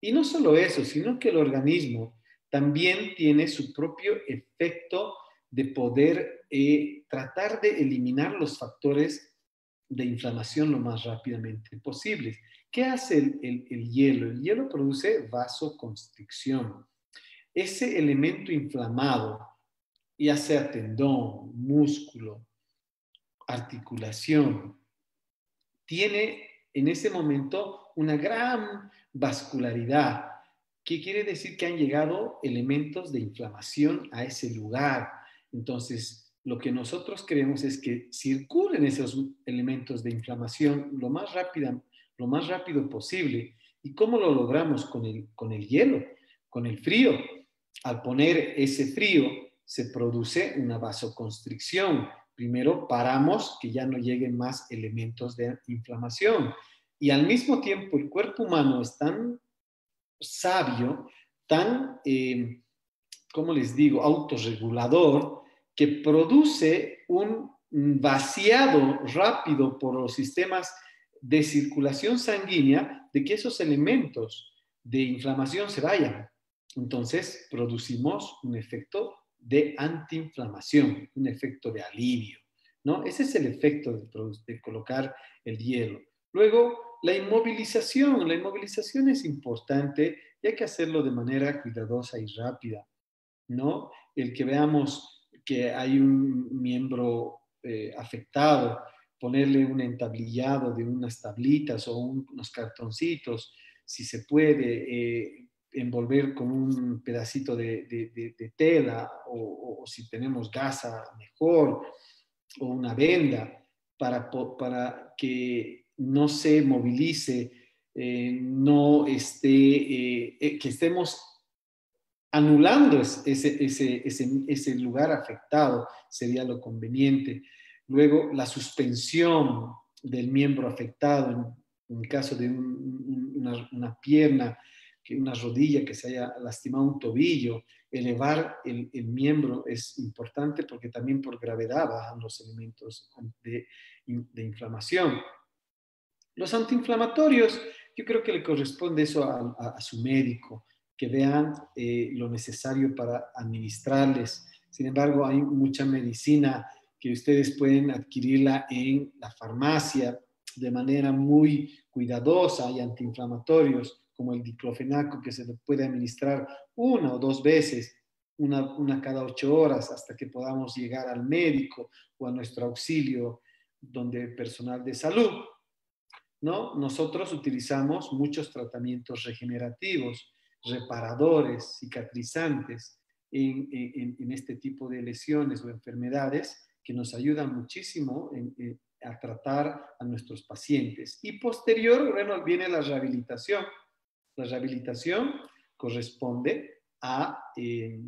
Speaker 2: Y no solo eso, sino que el organismo también tiene su propio efecto de poder eh, tratar de eliminar los factores de inflamación lo más rápidamente posible. ¿Qué hace el, hielo? El hielo produce vasoconstricción. Ese elemento inflamado, ya sea tendón, músculo, articulación, tiene en ese momento una gran vascularidad, que quiere decir que han llegado elementos de inflamación a ese lugar. Entonces, lo que nosotros queremos es que circulen esos elementos de inflamación lo más rápido, lo más rápido posible. ¿Y cómo lo logramos con el, con el hielo, con el frío? Al poner ese frío se produce una vasoconstricción. Primero paramos que ya no lleguen más elementos de inflamación. Y al mismo tiempo el cuerpo humano es tan sabio, tan, eh, ¿cómo les digo?, autorregulador, que produce un vaciado rápido por los sistemas de circulación sanguínea de que esos elementos de inflamación se vayan. Entonces, producimos un efecto de antiinflamación, un efecto de alivio, ¿no? Ese es el efecto de, de colocar el hielo. Luego, la inmovilización. La inmovilización es importante y hay que hacerlo de manera cuidadosa y rápida, ¿no? El que veamos que hay un miembro eh, afectado, ponerle un entablillado de unas tablitas o unos cartoncitos, si se puede, eh, envolver con un pedacito de, tela o, si tenemos gasa mejor o una venda para, para que no se movilice, eh, no esté, que estemos anulando ese, ese, lugar afectado sería lo conveniente. Luego, la suspensión del miembro afectado, en, caso de una, pierna, una rodilla que se haya lastimado un tobillo, elevar el, miembro es importante porque también por gravedad bajan los elementos de, inflamación. Los antiinflamatorios, yo creo que le corresponde eso a su médico que vean eh, lo necesario para administrarles. Sin embargo, hay mucha medicina que ustedes pueden adquirirla en la farmacia de manera muy cuidadosa. Hay antiinflamatorios como el diclofenaco que se puede administrar una o dos veces, una, una cada ocho horas hasta que podamos llegar al médico o a nuestro auxilio donde personal de salud. ¿no? Nosotros utilizamos muchos tratamientos regenerativos reparadores, cicatrizantes en, este tipo de lesiones o enfermedades que nos ayudan muchísimo a tratar a nuestros pacientes. Y posterior, bueno, viene la rehabilitación. La rehabilitación corresponde a eh,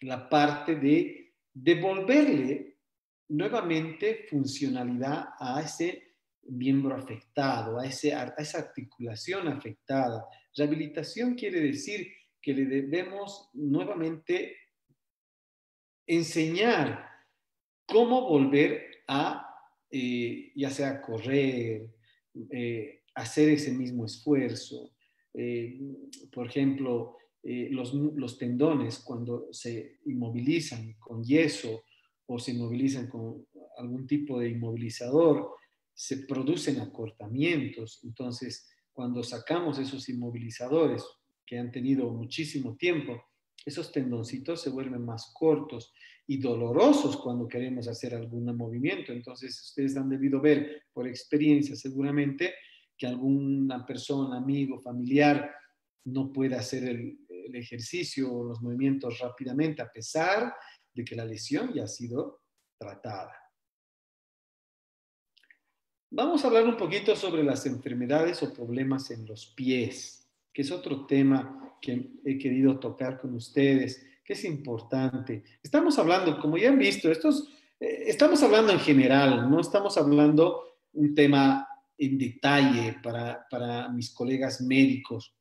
Speaker 2: la parte de devolverle nuevamente funcionalidad a ese miembro afectado, a, ese, a esa articulación afectada, Rehabilitación quiere decir que le debemos nuevamente enseñar cómo volver a, eh, ya sea correr, eh, hacer ese mismo esfuerzo. Eh, por ejemplo, los, los, tendones cuando se inmovilizan con yeso o se inmovilizan con algún tipo de inmovilizador, se producen acortamientos. Entonces, cuando sacamos esos inmovilizadores que han tenido muchísimo tiempo, esos tendoncitos se vuelven más cortos y dolorosos cuando queremos hacer algún movimiento. Entonces, ustedes han debido ver por experiencia seguramente que alguna persona, amigo, familiar, no puede hacer el, el ejercicio o los movimientos rápidamente a pesar de que la lesión ya ha sido tratada. Vamos a hablar un poquito sobre las enfermedades o problemas en los pies, que es otro tema que he querido tocar con ustedes, que es importante. Estamos hablando, como ya han visto, estos, eh, estamos hablando en general, no estamos hablando un tema en detalle para, para mis colegas médicos,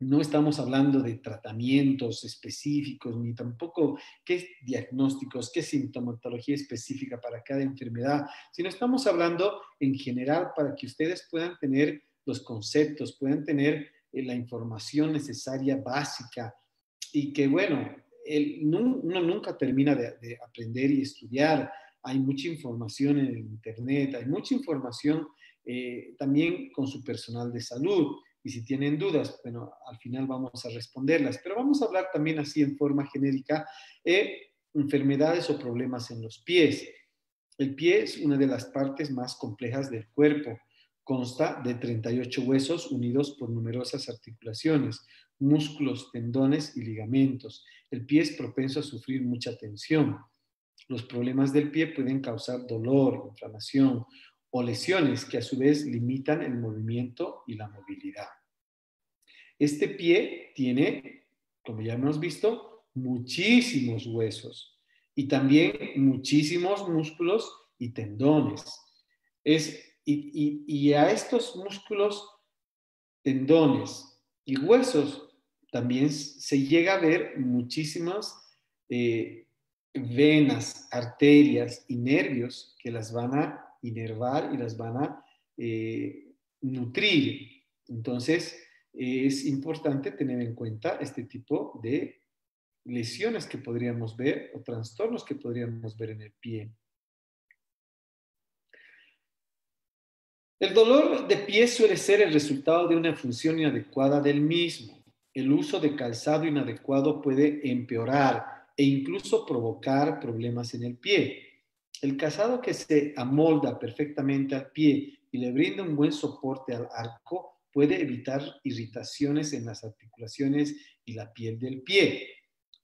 Speaker 2: no estamos hablando de tratamientos específicos, ni tampoco qué diagnósticos, qué sintomatología específica para cada enfermedad, sino estamos hablando en general para que ustedes puedan tener los conceptos, puedan tener la información necesaria básica y que, bueno, uno nunca termina de, aprender y estudiar. Hay mucha información en el Internet, hay mucha información eh, también con su personal de salud. Y si tienen dudas, bueno, al final vamos a responderlas. Pero vamos a hablar también así en forma genérica de enfermedades o problemas en los pies. El pie es una de las partes más complejas del cuerpo. Consta de 38 huesos unidos por numerosas articulaciones, músculos, tendones y ligamentos. El pie es propenso a sufrir mucha tensión. Los problemas del pie pueden causar dolor, inflamación o lesiones que a su vez limitan el movimiento y la movilidad. Este pie tiene, como ya hemos visto, muchísimos huesos y también muchísimos músculos y tendones. Es, y, a estos músculos, tendones y huesos también se llega a ver muchísimas eh, venas, arterias y nervios que las van a inervar y las van a eh, nutrir. Entonces, es importante tener en cuenta este tipo de lesiones que podríamos ver o trastornos que podríamos ver en el pie. El dolor de pie suele ser el resultado de una función inadecuada del mismo. El uso de calzado inadecuado puede empeorar e incluso provocar problemas en el pie. El calzado que se amolda perfectamente al pie y le brinda un buen soporte al arco puede evitar irritaciones en las articulaciones y la piel del pie.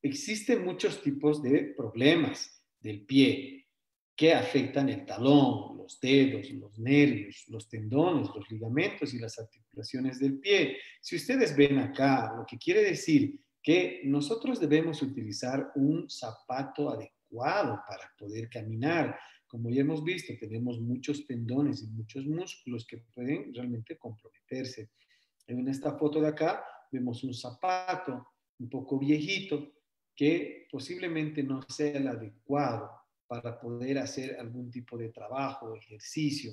Speaker 2: Existen muchos tipos de problemas del pie que afectan el talón, los dedos, los nervios, los tendones, los ligamentos y las articulaciones del pie. Si ustedes ven acá, lo que quiere decir que nosotros debemos utilizar un zapato adecuado para poder caminar. Como ya hemos visto, tenemos muchos tendones y muchos músculos que pueden realmente comprometerse. En esta foto de acá vemos un zapato un poco viejito que posiblemente no sea el adecuado para poder hacer algún tipo de trabajo, ejercicio.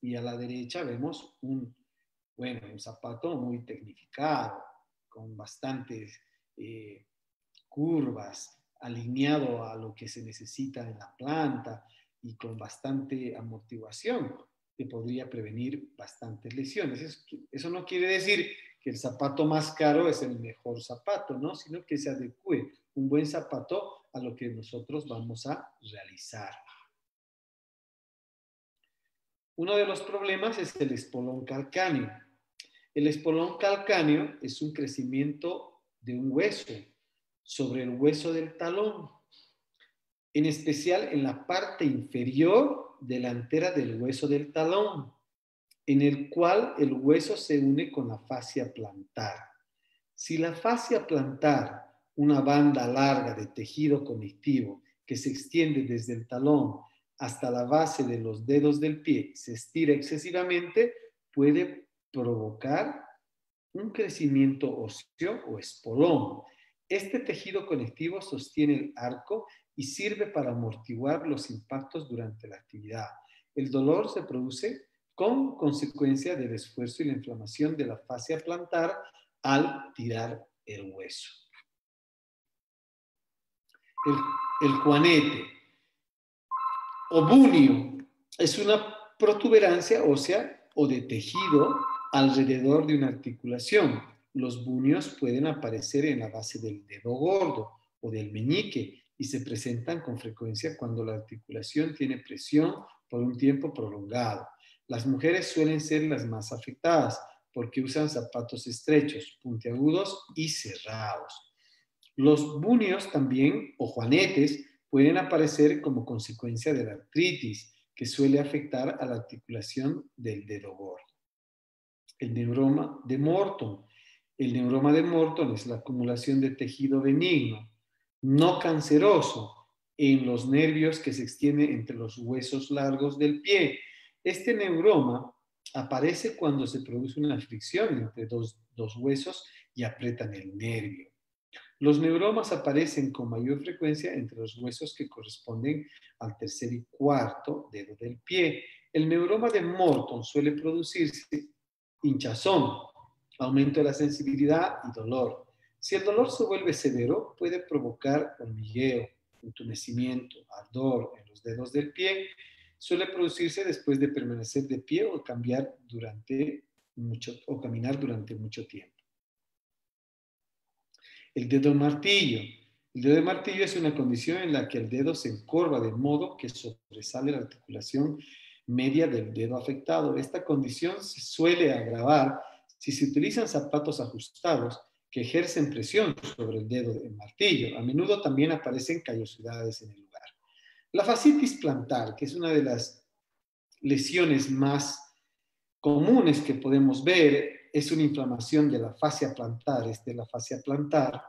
Speaker 2: Y a la derecha vemos un, bueno, un zapato muy tecnificado, con bastantes eh, curvas, alineado a lo que se necesita en la planta y con bastante amortiguación que podría prevenir bastantes lesiones. Eso, no quiere decir que el zapato más caro es el mejor zapato, ¿no? Sino que se adecue un buen zapato a lo que nosotros vamos a realizar. Uno de los problemas es el espolón calcáneo. El espolón calcáneo es un crecimiento de un hueso sobre el hueso del talón, en especial en la parte inferior delantera del hueso del talón, en el cual el hueso se une con la fascia plantar. Si la fascia plantar una banda larga de tejido conectivo que se extiende desde el talón hasta la base de los dedos del pie, se estira excesivamente, puede provocar un crecimiento óseo o espolón. Este tejido conectivo sostiene el arco y sirve para amortiguar los impactos durante la actividad. El dolor se produce con consecuencia del esfuerzo y la inflamación de la fascia plantar al tirar el hueso el, juanete o bunio es una protuberancia ósea o de tejido alrededor de una articulación. Los bunios pueden aparecer en la base del dedo gordo o del meñique y se presentan con frecuencia cuando la articulación tiene presión por un tiempo prolongado. Las mujeres suelen ser las más afectadas porque usan zapatos estrechos, puntiagudos y cerrados. Los bunios también, o juanetes, pueden aparecer como consecuencia de la artritis, que suele afectar a la articulación del dedo gordo. El neuroma de Morton. El neuroma de Morton es la acumulación de tejido benigno, no canceroso, en los nervios que se extienden entre los huesos largos del pie. Este neuroma aparece cuando se produce una fricción entre dos, dos huesos y apretan el nervio. Los neuromas aparecen con mayor frecuencia entre los huesos que corresponden al tercer y cuarto dedo del pie. El neuroma de Morton suele producirse hinchazón, aumento de la sensibilidad y dolor. Si el dolor se vuelve severo, puede provocar hormigueo, entumecimiento, ardor en los dedos del pie. Suele producirse después de permanecer de pie o cambiar durante mucho o caminar durante mucho tiempo. El dedo martillo. El dedo de martillo es una condición en la que el dedo se encorva de modo que sobresale la articulación media del dedo afectado. Esta condición se suele agravar si se utilizan zapatos ajustados que ejercen presión sobre el dedo del martillo. A menudo también aparecen callosidades en el lugar. La fascitis plantar, que es una de las lesiones más comunes que podemos ver, es una inflamación de la fascia plantar. Este, la fascia plantar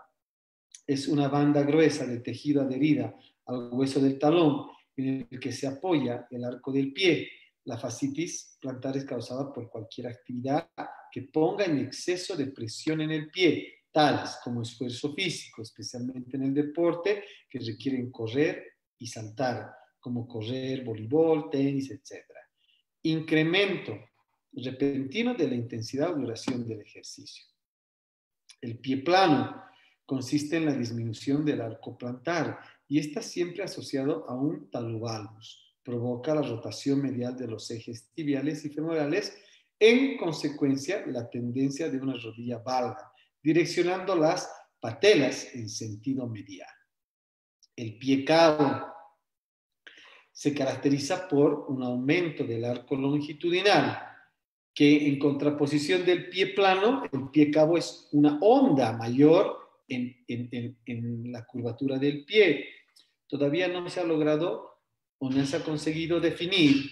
Speaker 2: es una banda gruesa de tejido adherida al hueso del talón en el que se apoya el arco del pie. La fascitis plantar es causada por cualquier actividad que ponga en exceso de presión en el pie, tales como esfuerzo físico, especialmente en el deporte, que requieren correr y saltar, como correr, voleibol, tenis, etc. Incremento repentino de la intensidad o duración del ejercicio. El pie plano consiste en la disminución del arco plantar y está siempre asociado a un talubalbus. Provoca la rotación medial de los ejes tibiales y femorales, en consecuencia la tendencia de una rodilla valga, direccionando las patelas en sentido medial. El pie cabo se caracteriza por un aumento del arco longitudinal, que en contraposición del pie plano, el pie cabo es una onda mayor en, en la curvatura del pie. Todavía no se ha logrado o no se ha conseguido definir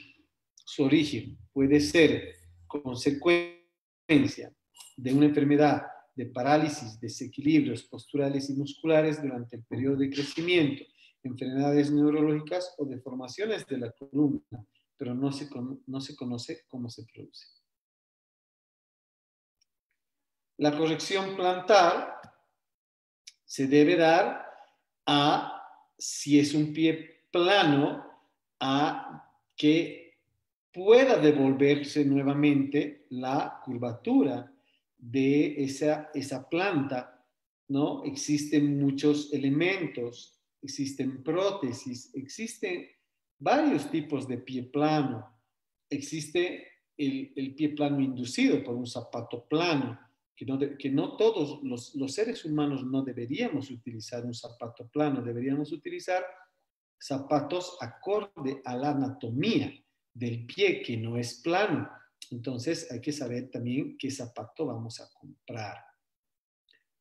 Speaker 2: su origen. Puede ser consecuencia de una enfermedad de parálisis, desequilibrios posturales y musculares durante el periodo de crecimiento, enfermedades neurológicas o deformaciones de la columna, pero no se, no se conoce cómo se produce. La corrección plantar se debe dar a, si es un pie plano, a que pueda devolverse nuevamente la curvatura de esa, esa planta, ¿no? Existen muchos elementos, existen prótesis, existen varios tipos de pie plano. Existe el, el pie plano inducido por un zapato plano, que no, todos los, los, seres humanos no deberíamos utilizar un zapato plano, deberíamos utilizar zapatos acorde a la anatomía del pie que no es plano. Entonces hay que saber también qué zapato vamos a comprar.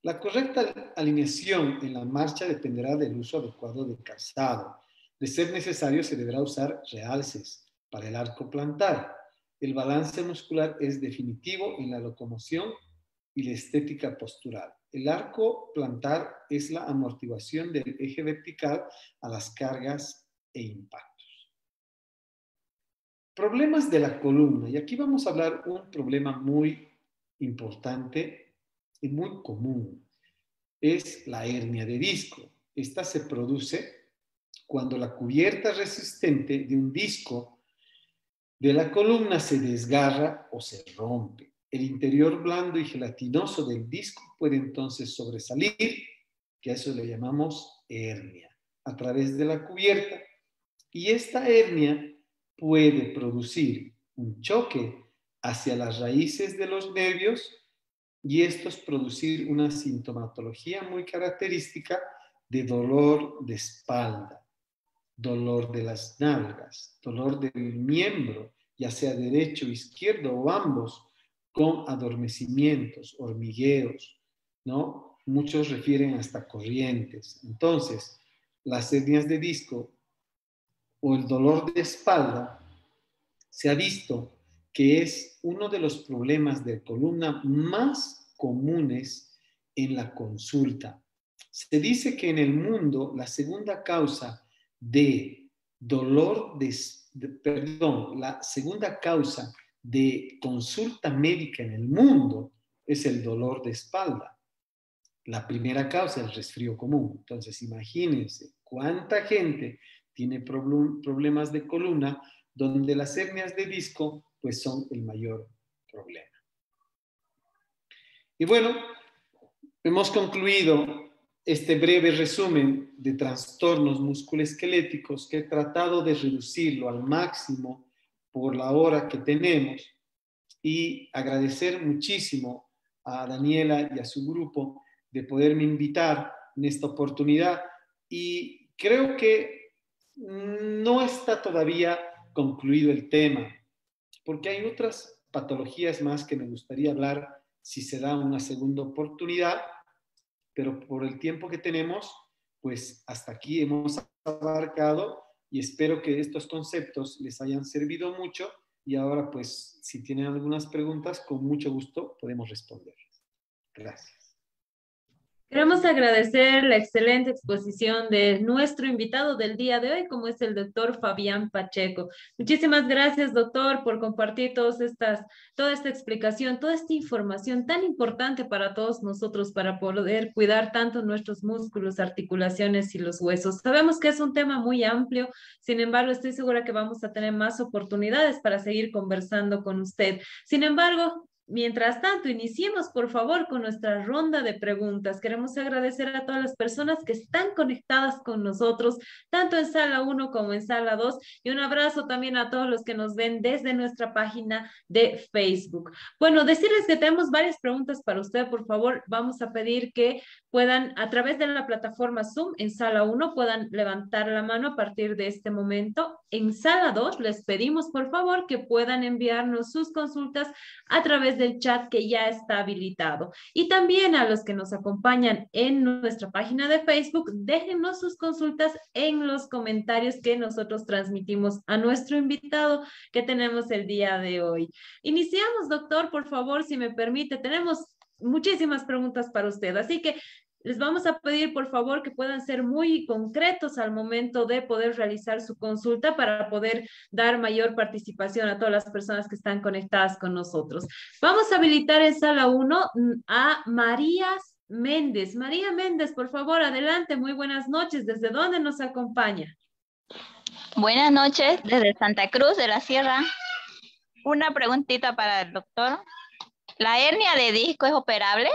Speaker 2: La correcta alineación en la marcha dependerá del uso adecuado del calzado. De ser necesario, se deberá usar realces para el arco plantar. El balance muscular es definitivo en la locomoción y la estética postural. El arco plantar es la amortiguación del eje vertical a las cargas e impactos. Problemas de la columna. Y aquí vamos a hablar un problema muy importante y muy común. Es la hernia de disco. Esta se produce cuando la cubierta resistente de un disco de la columna se desgarra o se rompe. El interior blando y gelatinoso del disco puede entonces sobresalir, que a eso le llamamos hernia, a través de la cubierta. Y esta hernia puede producir un choque hacia las raíces de los nervios y estos producir una sintomatología muy característica de dolor de espalda, dolor de las nalgas, dolor del miembro, ya sea derecho, izquierdo o ambos, con adormecimientos, hormigueos, ¿no? Muchos refieren hasta corrientes. Entonces, las hernias de disco o el dolor de espalda, se ha visto que es uno de los problemas de columna más comunes en la consulta. Se dice que en el mundo la segunda causa de dolor de, perdón, la segunda causa de consulta médica en el mundo es el dolor de espalda. La primera causa es el resfrío común. Entonces, imagínense cuánta gente tiene problemas de columna, donde las hernias de disco pues son el mayor problema. Y bueno, hemos concluido este breve resumen de trastornos musculoesqueléticos que he tratado de reducirlo al máximo por la hora que tenemos y agradecer muchísimo a Daniela y a su grupo de poderme invitar en esta oportunidad. Y creo que no está todavía concluido el tema, porque hay otras patologías más que me gustaría hablar si se da una segunda oportunidad, pero por el tiempo que tenemos, pues hasta aquí hemos abarcado y espero que estos conceptos les hayan servido mucho y ahora pues si tienen algunas preguntas, con mucho gusto podemos responder. Gracias.
Speaker 1: Queremos agradecer la excelente exposición de nuestro invitado del día de hoy, como es el doctor Fabián Pacheco. Muchísimas gracias, doctor, por compartir todas estas, toda esta explicación, toda esta información tan importante para todos nosotros para poder cuidar tanto nuestros músculos, articulaciones y los huesos. Sabemos que es un tema muy amplio, sin embargo, estoy segura que vamos a tener más oportunidades para seguir conversando con usted. Sin embargo, Mientras tanto, iniciemos por favor con nuestra ronda de preguntas. Queremos agradecer a todas las personas que están conectadas con nosotros, tanto en sala 1 como en sala 2, y un abrazo también a todos los que nos ven desde nuestra página de Facebook. Bueno, decirles que tenemos varias preguntas para usted, por favor, vamos a pedir que puedan, a través de la plataforma Zoom en sala 1, puedan levantar la mano a partir de este momento. En sala 2, les pedimos por favor que puedan enviarnos sus consultas a través del chat que ya está habilitado. Y también a los que nos acompañan en nuestra página de Facebook, déjenos sus consultas en los comentarios que nosotros transmitimos a nuestro invitado que tenemos el día de hoy. Iniciamos, doctor, por favor, si me permite. Tenemos muchísimas preguntas para usted, así que les vamos a pedir, por favor, que puedan ser muy concretos al momento de poder realizar su consulta para poder dar mayor participación a todas las personas que están conectadas con nosotros. Vamos a habilitar en sala 1 mm, a María Méndez. María Méndez, por favor, adelante. Muy buenas noches. ¿Desde dónde nos acompaña?
Speaker 3: Buenas noches, desde Santa Cruz de la Sierra. Una preguntita para el doctor. ¿La hernia de disco es operable?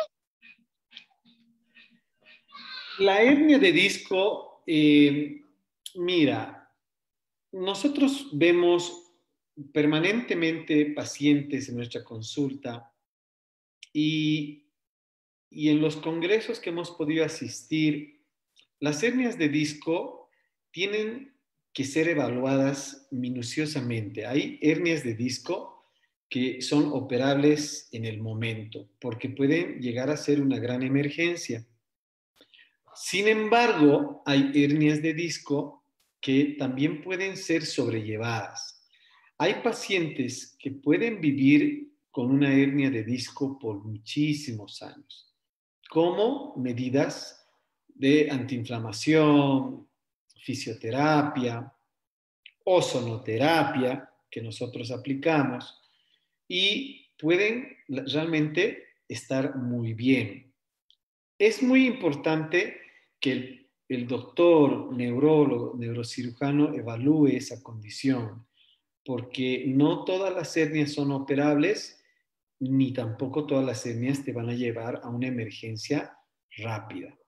Speaker 2: La hernia de disco, eh, mira, nosotros vemos permanentemente pacientes en nuestra consulta y, y en los congresos que hemos podido asistir, las hernias de disco tienen que ser evaluadas minuciosamente. Hay hernias de disco que son operables en el momento porque pueden llegar a ser una gran emergencia. Sin embargo, hay hernias de disco que también pueden ser sobrellevadas. Hay pacientes que pueden vivir con una hernia de disco por muchísimos años, como medidas de antiinflamación, fisioterapia, ozonoterapia que nosotros aplicamos y pueden realmente estar muy bien. Es muy importante que el, doctor neurólogo, neurocirujano evalúe esa condición, porque no todas las hernias son operables, ni tampoco todas las hernias te van a llevar a una emergencia rápida.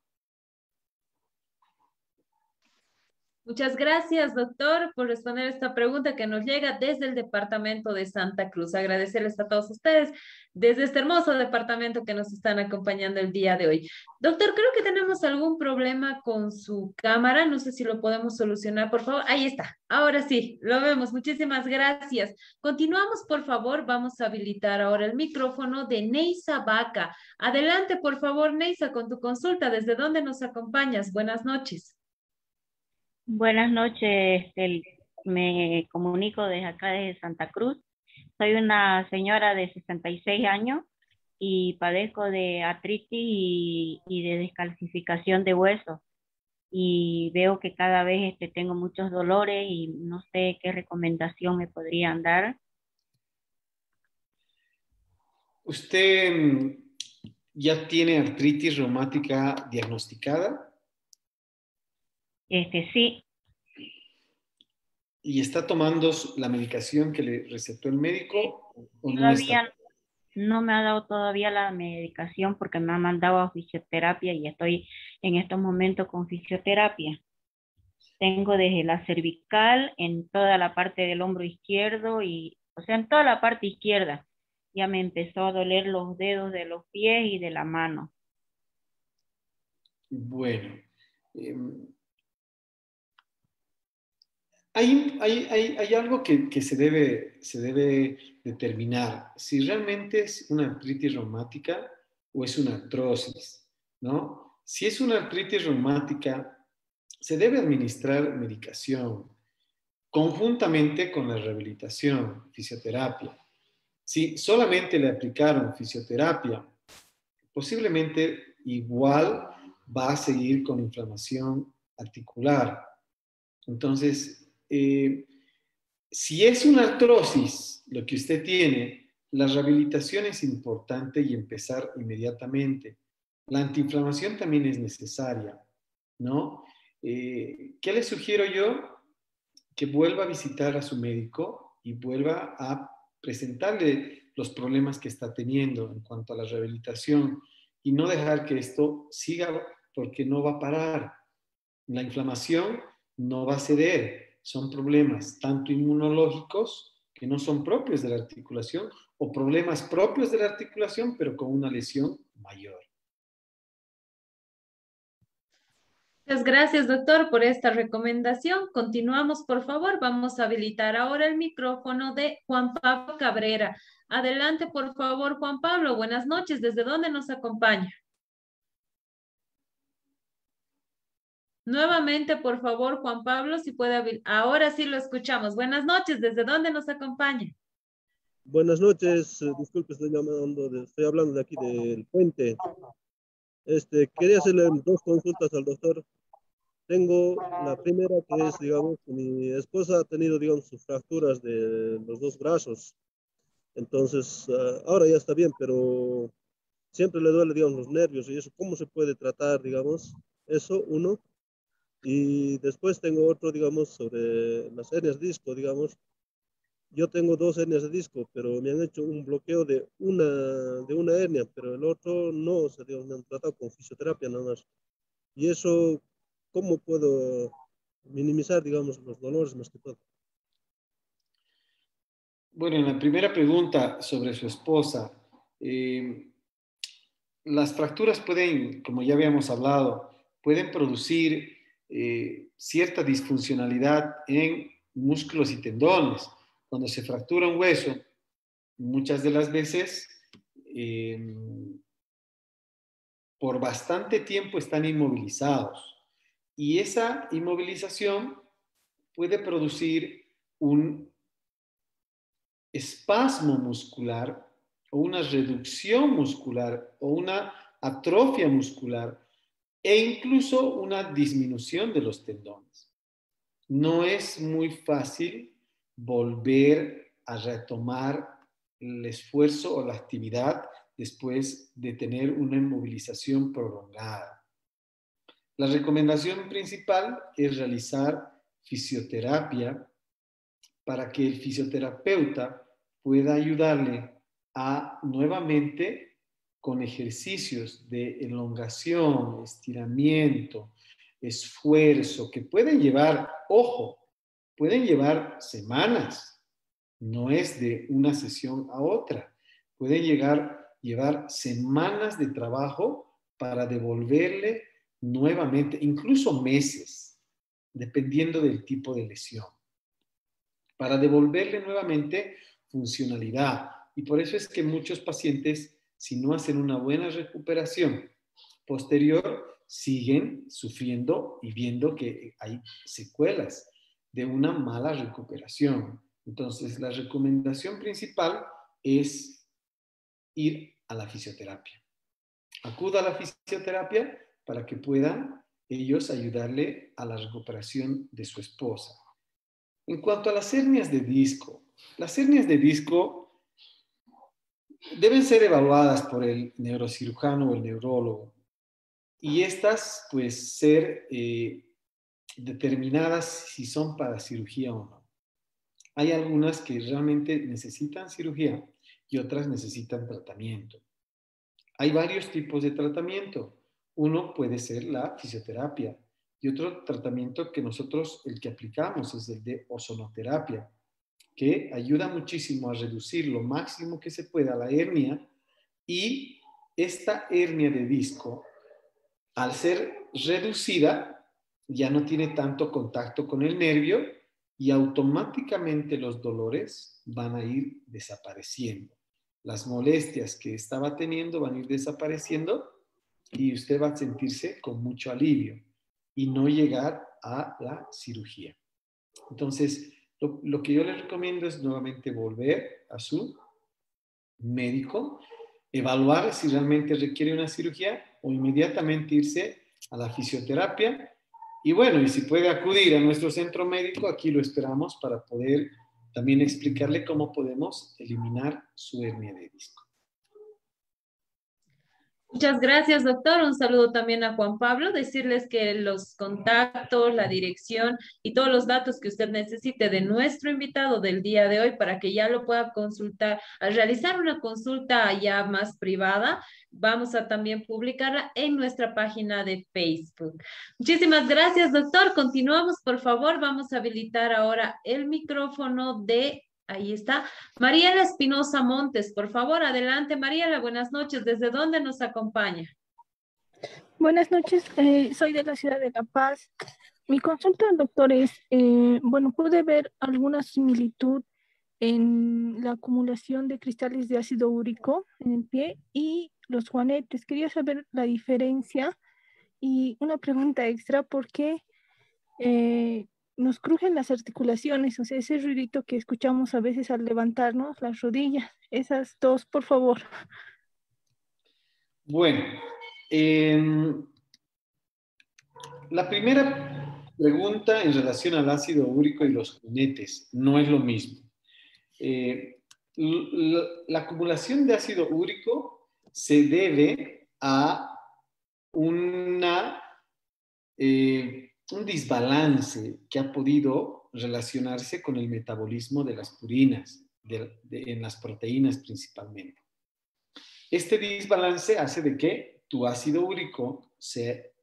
Speaker 1: Muchas gracias, doctor, por responder esta pregunta que nos llega desde el departamento de Santa Cruz. Agradecerles a todos ustedes desde este hermoso departamento que nos están acompañando el día de hoy. Doctor, creo que tenemos algún problema con su cámara. No sé si lo podemos solucionar, por favor. Ahí está. Ahora sí, lo vemos. Muchísimas gracias. Continuamos, por favor. Vamos a habilitar ahora el micrófono de Neisa Vaca. Adelante, por favor, Neisa, con tu consulta. ¿Desde dónde nos acompañas? Buenas noches.
Speaker 4: Buenas noches, me comunico desde acá, desde Santa Cruz. Soy una señora de 66 años y padezco de artritis y, de descalcificación de huesos. Y veo que cada vez este, tengo muchos dolores y no sé qué recomendación me podrían dar.
Speaker 2: ¿Usted mm, ya tiene artritis reumática diagnosticada?
Speaker 4: Este, sí.
Speaker 2: ¿Y está tomando la medicación que le recetó el médico?
Speaker 4: todavía, no me ha dado todavía la medicación porque me ha mandado a fisioterapia y estoy en estos momentos con fisioterapia. Tengo desde la cervical en toda la parte del hombro izquierdo y, o sea, en toda la parte izquierda. Ya me empezó a doler los dedos de los pies y de la mano.
Speaker 2: Bueno, em, hay, hay, algo que, que, se, debe, se debe determinar, si realmente es una artritis reumática o es una artrosis, ¿no? Si es una artritis reumática, se debe administrar medicación conjuntamente con la rehabilitación, fisioterapia. Si solamente le aplicaron fisioterapia, posiblemente igual va a seguir con inflamación articular. Entonces, eh, si es una artrosis lo que usted tiene, la rehabilitación es importante y empezar inmediatamente. La antiinflamación también es necesaria, ¿no? Eh, ¿Qué le sugiero yo? Que vuelva a visitar a su médico y vuelva a presentarle los problemas que está teniendo en cuanto a la rehabilitación y no dejar que esto siga porque no va a parar. La inflamación no va a ceder. Son problemas tanto inmunológicos que no son propios de la articulación o problemas propios de la articulación pero con una lesión mayor.
Speaker 1: Muchas gracias, doctor, por esta recomendación. Continuamos, por favor. Vamos a habilitar ahora el micrófono de Juan Pablo Cabrera. Adelante, por favor, Juan Pablo. Buenas noches. ¿Desde dónde nos acompaña? Nuevamente, por favor, Juan Pablo, si puede Ahora sí lo escuchamos. Buenas noches, ¿desde dónde nos acompaña?
Speaker 5: Buenas noches, eh, disculpe, estoy llamando, estoy hablando de aquí del puente. Este, quería hacerle dos consultas al doctor. Tengo la primera que es, digamos, mi esposa ha tenido, digamos, sus fracturas de los dos brazos. Entonces, ah, ahora ya está bien, pero siempre le duele, digamos, los nervios y eso. ¿Cómo se puede tratar, digamos? Eso, uno. Y después tengo otro, digamos, sobre las hernias de disco, digamos. Yo tengo dos hernias de disco, pero me han hecho un bloqueo de una, de una hernia, pero el otro no, o sea, digamos, me han tratado con fisioterapia nada más. Y eso, ¿cómo puedo minimizar, digamos, los dolores más que todo?
Speaker 2: Bueno, en la primera pregunta sobre su esposa, eh, las fracturas pueden, como ya habíamos hablado, pueden producir eh, cierta disfuncionalidad en músculos y tendones. Cuando se fractura un hueso, muchas de las veces em, por bastante tiempo están inmovilizados y esa inmovilización puede producir un espasmo muscular o una reducción muscular o una atrofia muscular e incluso una disminución de los tendones. No es muy fácil volver a retomar el esfuerzo o la actividad después de tener una inmovilización prolongada. La recomendación principal es realizar fisioterapia para que el fisioterapeuta pueda ayudarle a nuevamente con ejercicios de elongación, estiramiento, esfuerzo, que pueden llevar, ojo, pueden llevar semanas, no es de una sesión a otra, pueden llegar, llevar semanas de trabajo para devolverle nuevamente, incluso meses, dependiendo del tipo de lesión, para devolverle nuevamente funcionalidad. Y por eso es que muchos pacientes si no hacen una buena recuperación posterior, siguen sufriendo y viendo que hay secuelas de una mala recuperación. Entonces, la recomendación principal es ir a la fisioterapia. Acuda a la fisioterapia para que puedan ellos ayudarle a la recuperación de su esposa. En cuanto a las hernias de disco, las hernias de disco deben ser evaluadas por el neurocirujano o el neurólogo y estas pues ser eh, determinadas si son para cirugía o no. Hay algunas que realmente necesitan cirugía y otras necesitan tratamiento. Hay varios tipos de tratamiento. Uno puede ser la fisioterapia y otro tratamiento que nosotros, el que aplicamos, es el de ozonoterapia, que ayuda muchísimo a reducir lo máximo que se pueda la hernia y esta hernia de disco, al ser reducida, ya no tiene tanto contacto con el nervio y automáticamente los dolores van a ir desapareciendo. Las molestias que estaba teniendo van a ir desapareciendo y usted va a sentirse con mucho alivio y no llegar a la cirugía. Entonces, lo, que yo le recomiendo es nuevamente volver a su médico evaluar si realmente requiere una cirugía o inmediatamente irse a la fisioterapia. Y bueno, y si puede acudir a nuestro centro médico, aquí lo esperamos para poder también explicarle cómo podemos eliminar su hernia de disco.
Speaker 1: Muchas gracias, doctor. Un saludo también a Juan Pablo. Decirles que los contactos, la dirección y todos los datos que usted necesite de nuestro invitado del día de hoy para que ya lo pueda consultar, al realizar una consulta ya más privada, vamos a también publicarla en nuestra página de Facebook. Muchísimas gracias, doctor. Continuamos, por favor. Vamos a habilitar ahora el micrófono de Ahí está. Mariela Espinosa Montes, por favor, adelante. Mariela, buenas noches. ¿Desde dónde nos acompaña?
Speaker 6: Buenas noches, eh, soy de la ciudad de La Paz. Mi consulta, doctor, es, eh, bueno, pude ver alguna similitud en la acumulación de cristales de ácido úrico en el pie y los juanetes. Quería saber la diferencia y una pregunta extra, ¿por qué eh, nos crujen las articulaciones, o sea, ese ruidito que escuchamos a veces al levantarnos las rodillas. Esas dos, por favor.
Speaker 2: Bueno, em, la primera pregunta en relación al ácido úrico y los junetes no es lo mismo. Eh, la, acumulación de ácido úrico se debe a una eh, un desbalance que ha podido relacionarse con el metabolismo de las purinas, en las proteínas principalmente. Este desbalance hace de que tu ácido úrico,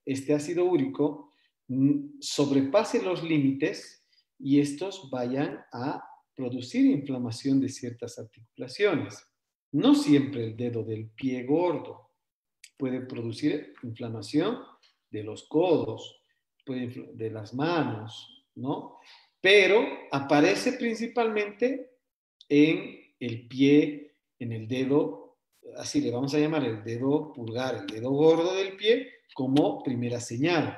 Speaker 2: este ácido úrico, mm, sobrepase los límites y estos vayan a producir inflamación de ciertas articulaciones. No siempre el dedo del pie gordo puede producir inflamación de los codos, de las manos, ¿no? Pero aparece principalmente en el pie, en el dedo, así le vamos a llamar el dedo pulgar, el dedo gordo del pie, como primera señal.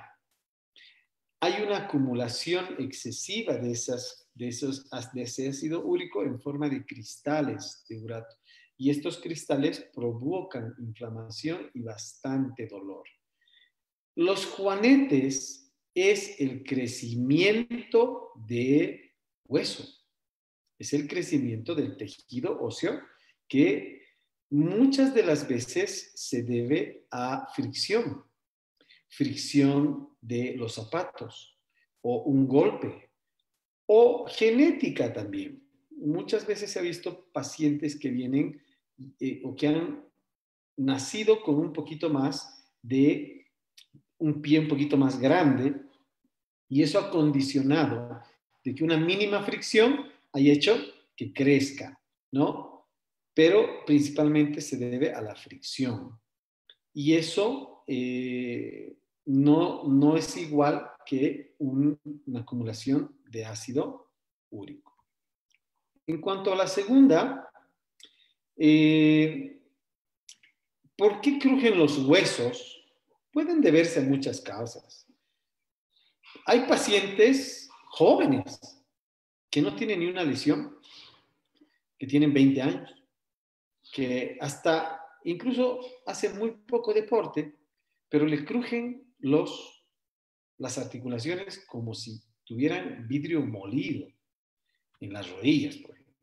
Speaker 2: Hay una acumulación excesiva de, esas, de, esos, de ese ácido úrico en forma de cristales de urato. Y estos cristales provocan inflamación y bastante dolor. Los juanetes es el crecimiento de hueso, es el crecimiento del tejido óseo que muchas de las veces se debe a fricción, fricción de los zapatos o un golpe. O genética también. Muchas veces se ha visto pacientes que vienen eh, o que han nacido con un poquito más de un pie un poquito más grande y eso ha condicionado de que una mínima fricción haya hecho que crezca, ¿no? Pero principalmente se debe a la fricción. Y eso eh, no, no es igual que una acumulación de ácido úrico. En cuanto a la segunda, eh, ¿por qué crujen los huesos? Pueden deberse a muchas causas. Hay pacientes jóvenes que no tienen ni una lesión, que tienen 20 años, que hasta incluso hacen muy poco deporte, pero le crujen los, las articulaciones como si tuvieran vidrio molido en las rodillas, por ejemplo.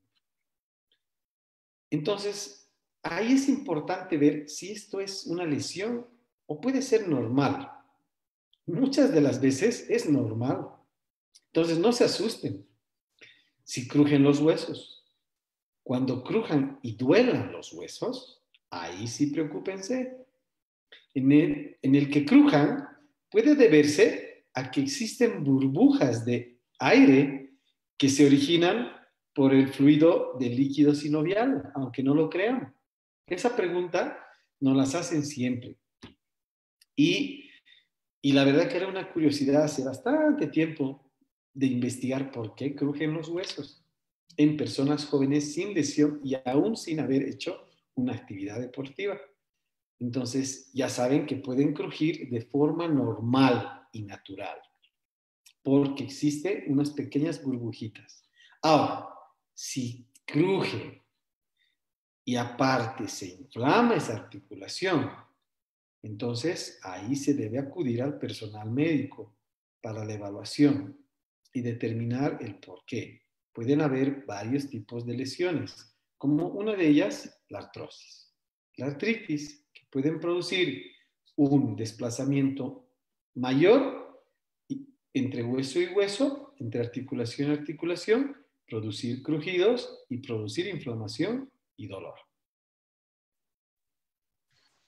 Speaker 2: Entonces, ahí es importante ver si esto es una lesión o puede ser normal. Muchas de las veces es normal. Entonces no se asusten si crujen los huesos. Cuando crujan y duelan los huesos, ahí sí preocúpense. En el, en el que crujan puede deberse a que existen burbujas de aire que se originan por el fluido del líquido sinovial, aunque no lo crean. Esa pregunta nos las hacen siempre. Y, la verdad que era una curiosidad hace bastante tiempo de investigar por qué crujen los huesos en personas jóvenes sin lesión y aún sin haber hecho una actividad deportiva. Entonces ya saben que pueden crujir de forma normal y natural, porque existen unas pequeñas burbujitas. Ahora, si cruje y aparte se inflama esa articulación, entonces ahí se debe acudir al personal médico para la evaluación y determinar el por qué. Pueden haber varios tipos de lesiones, como una de ellas la artrosis. La artritis, que pueden producir un desplazamiento mayor entre hueso y hueso, entre articulación y articulación, producir crujidos y producir inflamación y dolor.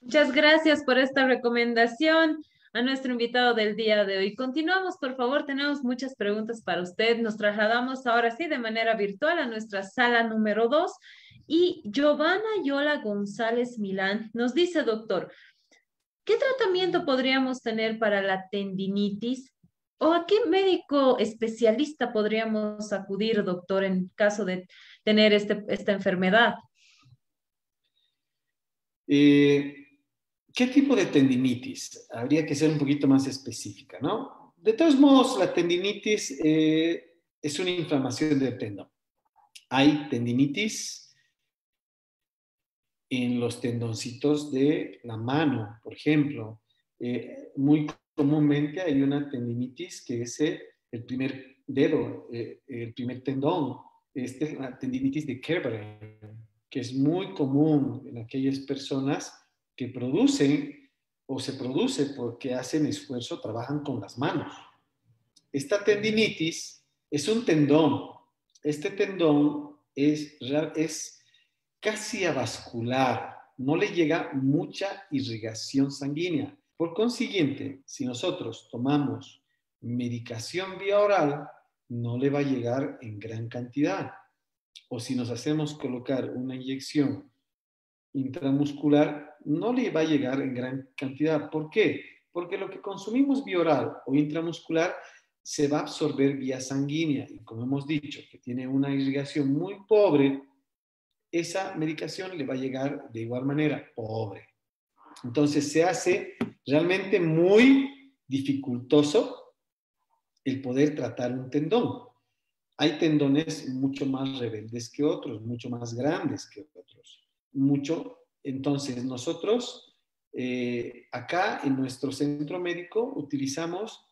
Speaker 1: Muchas gracias por esta recomendación a nuestro invitado del día de hoy. Continuamos, por favor, tenemos muchas preguntas para usted. Nos trasladamos ahora sí de manera virtual a nuestra sala número dos y Giovanna Yola González Milán nos dice, doctor, ¿qué tratamiento podríamos tener para la tendinitis ¿O a qué médico especialista podríamos acudir, doctor, en caso de tener este, esta enfermedad?
Speaker 2: Eh, ¿Qué tipo de tendinitis? Habría que ser un poquito más específica, ¿no? De todos modos, la tendinitis eh, es una inflamación del tendón. Hay tendinitis en los tendoncitos de la mano, por ejemplo, eh, muy comúnmente hay una tendinitis que es el primer dedo, eh, el primer tendón. Esta es la tendinitis de Kerber, que es muy común en aquellas personas que producen o se produce porque hacen esfuerzo, trabajan con las manos. Esta tendinitis es un tendón. Este tendón es, es casi avascular, no le llega mucha irrigación sanguínea. Por consiguiente, si nosotros tomamos medicación vía oral, no le va a llegar en gran cantidad. O si nos hacemos colocar una inyección intramuscular, no le va a llegar en gran cantidad. ¿Por qué? Porque lo que consumimos vía oral o intramuscular se va a absorber vía sanguínea y como hemos dicho, que tiene una irrigación muy pobre, esa medicación le va a llegar de igual manera pobre. Entonces se hace realmente muy dificultoso el poder tratar un tendón. Hay tendones mucho más rebeldes que otros, mucho más grandes que otros. Mucho. Entonces nosotros eh, acá en nuestro centro médico utilizamos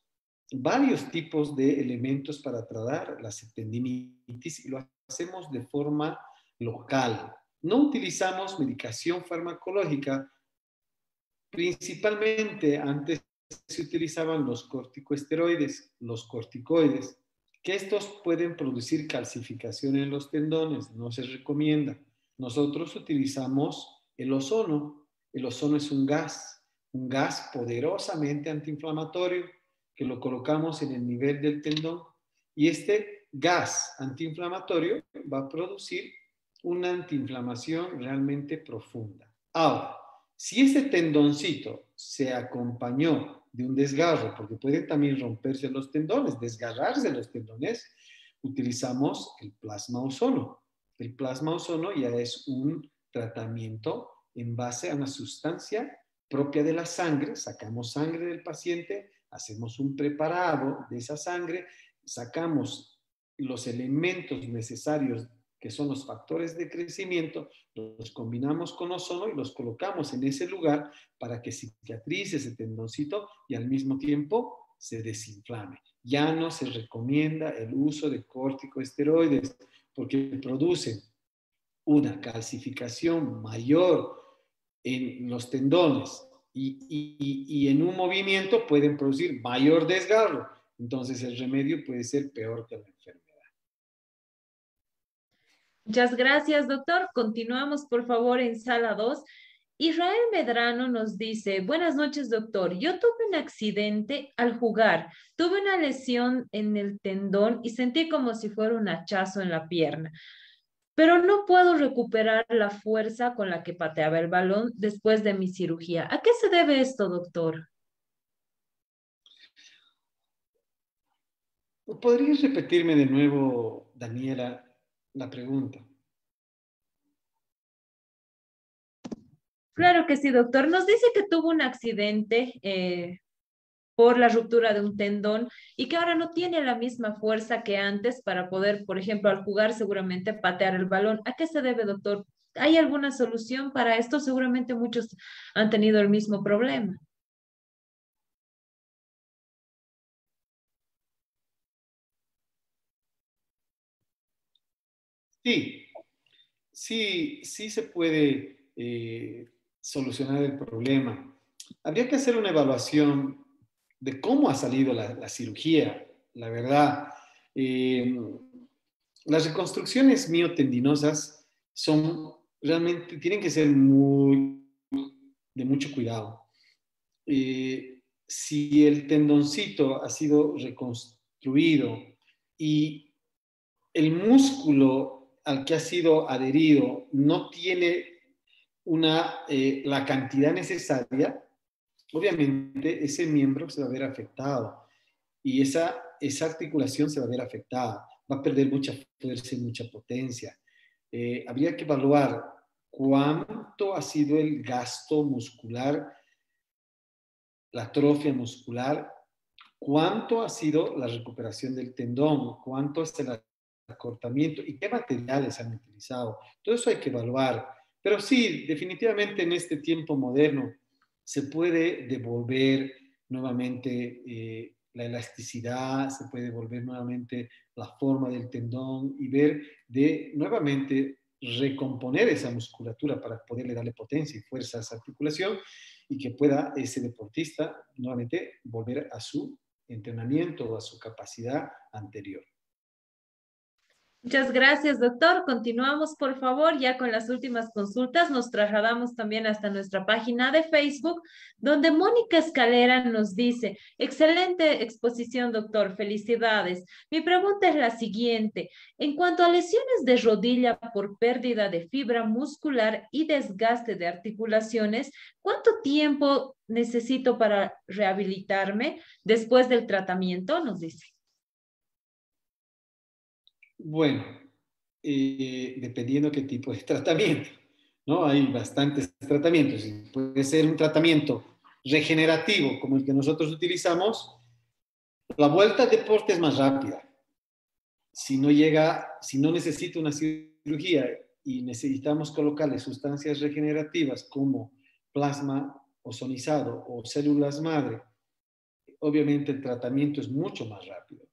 Speaker 2: varios tipos de elementos para tratar la tendinitis y lo hacemos de forma local. No utilizamos medicación farmacológica Principalmente antes se utilizaban los corticoesteroides, los corticoides, que estos pueden producir calcificación en los tendones, no se recomienda. Nosotros utilizamos el ozono. El ozono es un gas, un gas poderosamente antiinflamatorio que lo colocamos en el nivel del tendón y este gas antiinflamatorio va a producir una antiinflamación realmente profunda. Ahora, si ese tendoncito se acompañó de un desgarro, porque pueden también romperse los tendones, desgarrarse los tendones, utilizamos el plasma ozono. El plasma ozono ya es un tratamiento en base a una sustancia propia de la sangre, sacamos sangre del paciente, hacemos un preparado de esa sangre, sacamos los elementos necesarios que son los factores de crecimiento, los combinamos con ozono y los colocamos en ese lugar para que cicatrice ese tendoncito y al mismo tiempo se desinflame. Ya no se recomienda el uso de corticoesteroides porque producen una calcificación mayor en los tendones y, y, en un movimiento pueden producir mayor desgarro. Entonces el remedio puede ser peor que la enfermedad.
Speaker 1: Muchas gracias, doctor. Continuamos, por favor, en sala 2. Israel Medrano nos dice, buenas noches, doctor. Yo tuve un accidente al jugar. Tuve una lesión en el tendón y sentí como si fuera un hachazo en la pierna. Pero no puedo recuperar la fuerza con la que pateaba el balón después de mi cirugía. ¿A qué se debe esto, doctor?
Speaker 2: ¿Podrías repetirme de nuevo, Daniela, la pregunta?
Speaker 1: Claro que sí, doctor. Nos dice que tuvo un accidente eh, por la ruptura de un tendón y que ahora no tiene la misma fuerza que antes para poder, por ejemplo, al jugar seguramente patear el balón. ¿A qué se debe, doctor? ¿Hay alguna solución para esto? Seguramente muchos han tenido el mismo problema.
Speaker 2: Sí, sí, sí se puede eh, solucionar el problema. Habría que hacer una evaluación de cómo ha salido la, cirugía, la verdad. Eh, las reconstrucciones miotendinosas son realmente, tienen que ser muy, de mucho cuidado. Eh, si el tendoncito ha sido reconstruido y el músculo al que ha sido adherido no tiene una, eh, la cantidad necesaria, obviamente ese miembro se va a ver afectado y esa, esa articulación se va a ver afectada, va a perder mucha fuerza y mucha potencia. Eh, habría que evaluar cuánto ha sido el gasto muscular, la atrofia muscular, cuánto ha sido la recuperación del tendón, cuánto es el acortamiento y qué materiales han utilizado. Todo eso hay que evaluar. Pero sí, definitivamente en este tiempo moderno se puede devolver nuevamente eh, la elasticidad, se puede devolver nuevamente la forma del tendón y ver de nuevamente recomponer esa musculatura para poderle darle potencia y fuerza a esa articulación y que pueda ese deportista nuevamente volver a su entrenamiento o a su capacidad anterior.
Speaker 1: Muchas gracias, doctor. Continuamos, por favor, ya con las últimas consultas. Nos trasladamos también hasta nuestra página de Facebook, donde Mónica Escalera nos dice, excelente exposición, doctor. Felicidades. Mi pregunta es la siguiente. En cuanto a lesiones de rodilla por pérdida de fibra muscular y desgaste de articulaciones, ¿cuánto tiempo necesito para rehabilitarme después del tratamiento? Nos dice.
Speaker 2: Bueno, eh, dependiendo qué tipo de tratamiento, ¿no? Hay bastantes tratamientos. Puede ser un tratamiento regenerativo como el que nosotros utilizamos. La vuelta al deporte es más rápida. Si no llega, si no necesita una cirugía y necesitamos colocarle sustancias regenerativas como plasma ozonizado o células madre, obviamente el tratamiento es mucho más rápido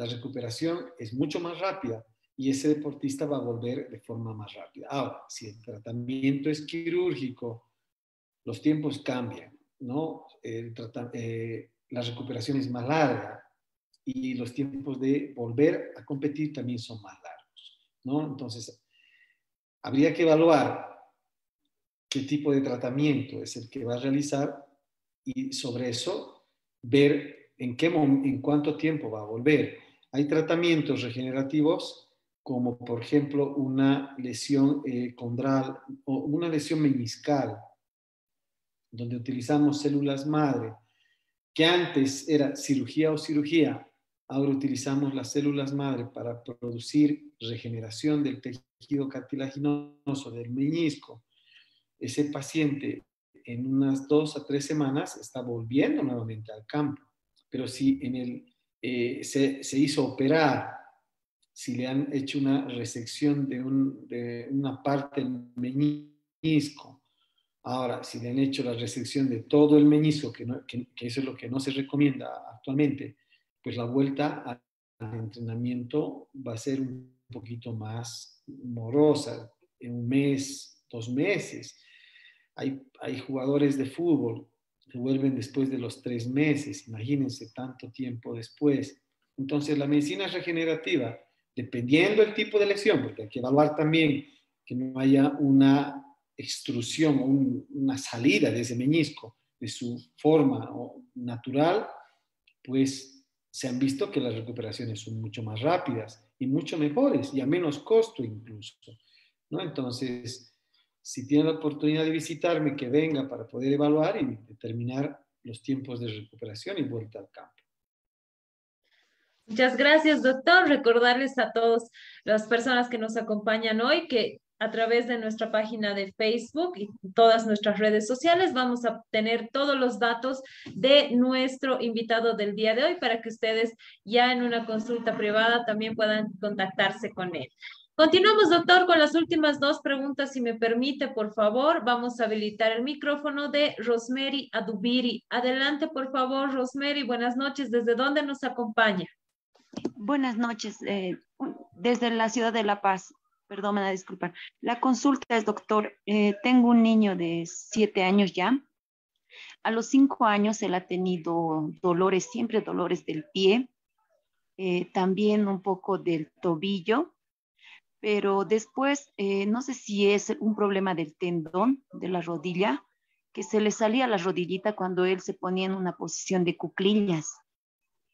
Speaker 2: la recuperación es mucho más rápida y ese deportista va a volver de forma más rápida. Ahora, si el tratamiento es quirúrgico, los tiempos cambian, ¿no? Eh, la recuperación es más larga y los tiempos de volver a competir también son más largos, ¿no? Entonces, habría que evaluar qué tipo de tratamiento es el que va a realizar y sobre eso ver en, qué, en cuánto tiempo va a volver. Hay tratamientos regenerativos como por ejemplo una lesión eh, condral o una lesión meniscal, donde utilizamos células madre, que antes era cirugía o cirugía, ahora utilizamos las células madre para producir regeneración del tejido cartilaginoso del menisco. Ese paciente en unas dos a tres semanas está volviendo nuevamente al campo pero si en el, eh, se, se, hizo operar, si le han hecho una resección de, un, de una parte del menisco, ahora si le han hecho la resección de todo el menisco, que, que, que eso es lo que no se recomienda actualmente, pues la vuelta al entrenamiento va a ser un poquito más morosa, en un mes, dos meses. Hay, hay jugadores de fútbol vuelven después de los tres meses, imagínense tanto tiempo después. Entonces la medicina regenerativa dependiendo del tipo de lesión, porque hay que evaluar también que no haya una extrusión, una salida de ese meñisco de su forma natural, pues se han visto que las recuperaciones son mucho más rápidas y mucho mejores y a menos costo incluso. ¿no? Entonces, si tiene la oportunidad de visitarme, que venga para poder evaluar y determinar los tiempos de recuperación y vuelta al campo.
Speaker 1: Muchas gracias, doctor. Recordarles a todas las personas que nos acompañan hoy que a través de nuestra página de Facebook y todas nuestras redes sociales vamos a tener todos los datos de nuestro invitado del día de hoy para que ustedes ya en una consulta privada también puedan contactarse con él. Continuamos, doctor, con las últimas dos preguntas, si me permite, por favor. Vamos a habilitar el micrófono de Rosemary Adubiri. Adelante, por favor, Rosemary. Buenas noches. ¿Desde dónde nos acompaña?
Speaker 7: Buenas noches. Eh, desde la ciudad de La Paz. Perdón, me da. La consulta es, doctor, eh, tengo un niño de siete años ya. A los cinco años él ha tenido dolores, siempre dolores del pie, eh, también un poco del tobillo, pero después, eh, no sé si es un problema del tendón de la rodilla, que se le salía la rodillita cuando él se ponía en una posición de cuclillas.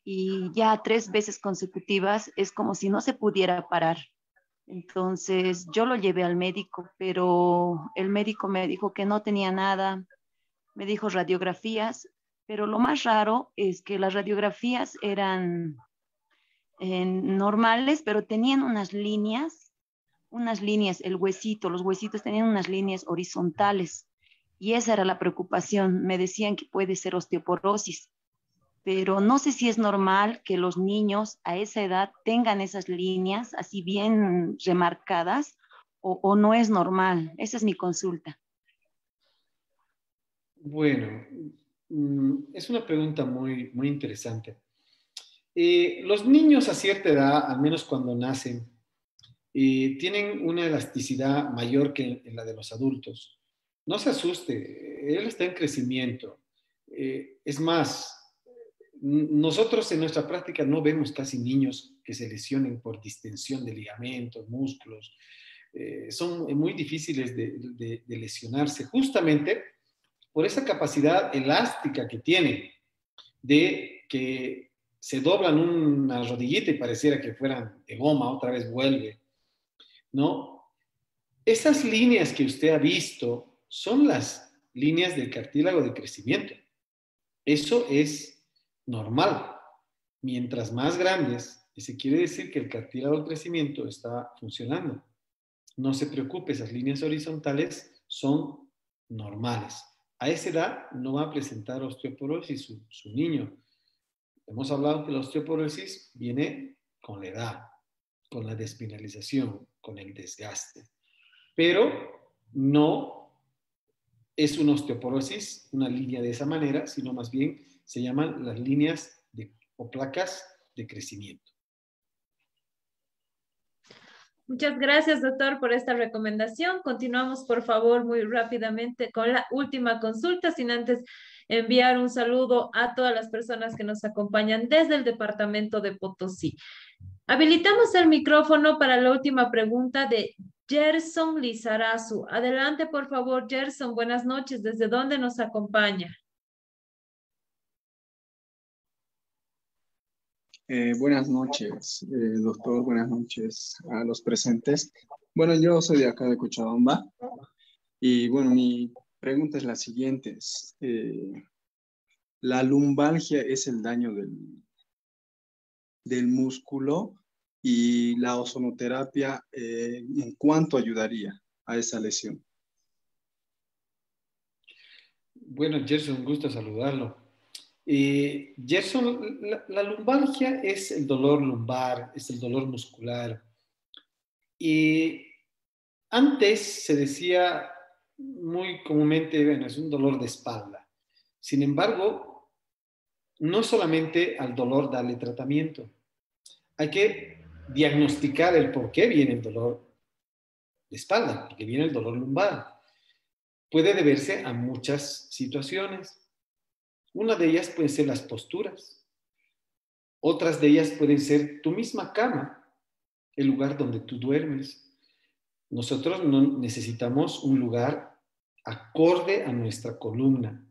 Speaker 7: Y ya tres veces consecutivas es como si no se pudiera parar. Entonces yo lo llevé al médico, pero el médico me dijo que no tenía nada, me dijo radiografías, pero lo más raro es que las radiografías eran eh, normales, pero tenían unas líneas, unas líneas, el huesito, los huesitos tenían unas líneas horizontales y esa era la preocupación. Me decían que puede ser osteoporosis pero no sé si es normal que los niños a esa edad tengan esas líneas así bien remarcadas o, no es normal. Esa es mi consulta.
Speaker 2: Bueno, mm, es una pregunta muy, muy interesante. Eh, los niños a cierta edad, al menos cuando nacen, tienen una elasticidad mayor que la de los adultos. No se asuste, él está en crecimiento. Eh, es más, nosotros en nuestra práctica no vemos casi niños que se lesionen por distensión de ligamentos, músculos. Eh, son muy difíciles de, lesionarse justamente por esa capacidad elástica que tienen de que se doblan una rodillita y pareciera que fueran de goma, otra vez vuelve. ¿No? Esas líneas que usted ha visto son las líneas del cartílago de crecimiento. Eso es normal. Mientras más grandes, se quiere decir que el cartílago del crecimiento está funcionando. No se preocupe, esas líneas horizontales son normales. A esa edad no va a presentar osteoporosis su, su niño. Hemos hablado que la osteoporosis viene con la edad, con la despinalización, con el desgaste. Pero no es una osteoporosis, una línea de esa manera, sino más bien se llaman las líneas de, o placas de crecimiento.
Speaker 1: Muchas gracias, doctor, por esta recomendación. Continuamos, por favor, muy rápidamente con la última consulta, sin antes enviar un saludo a todas las personas que nos acompañan desde el departamento de Potosí. Habilitamos el micrófono para la última pregunta de Gerson Lizarazu. Adelante, por favor, Gerson. Buenas noches. ¿Desde dónde nos acompaña?
Speaker 8: Eh, buenas noches, eh, doctor. Buenas noches a los presentes. Bueno, yo soy de acá de Cochabamba y bueno, mi pregunta es la siguiente. Eh, ¿La lumbalgia es el daño del, del músculo y la ozonoterapia en cuánto ayudaría a esa lesión?
Speaker 2: Bueno, Gerson, un gusto saludarlo. Eh, Gerson, la, lumbalgia es el dolor lumbar, es el dolor muscular. Y antes se decía muy comúnmente, bueno, es un dolor de espalda. Sin embargo, no solamente al dolor darle tratamiento. Hay que diagnosticar el por qué viene el dolor de espalda, porque viene el dolor lumbar. Puede deberse a muchas situaciones una de ellas pueden ser las posturas. Otras de ellas pueden ser tu misma cama. el lugar donde tú duermes. Nosotros no necesitamos un lugar acorde a nuestra columna.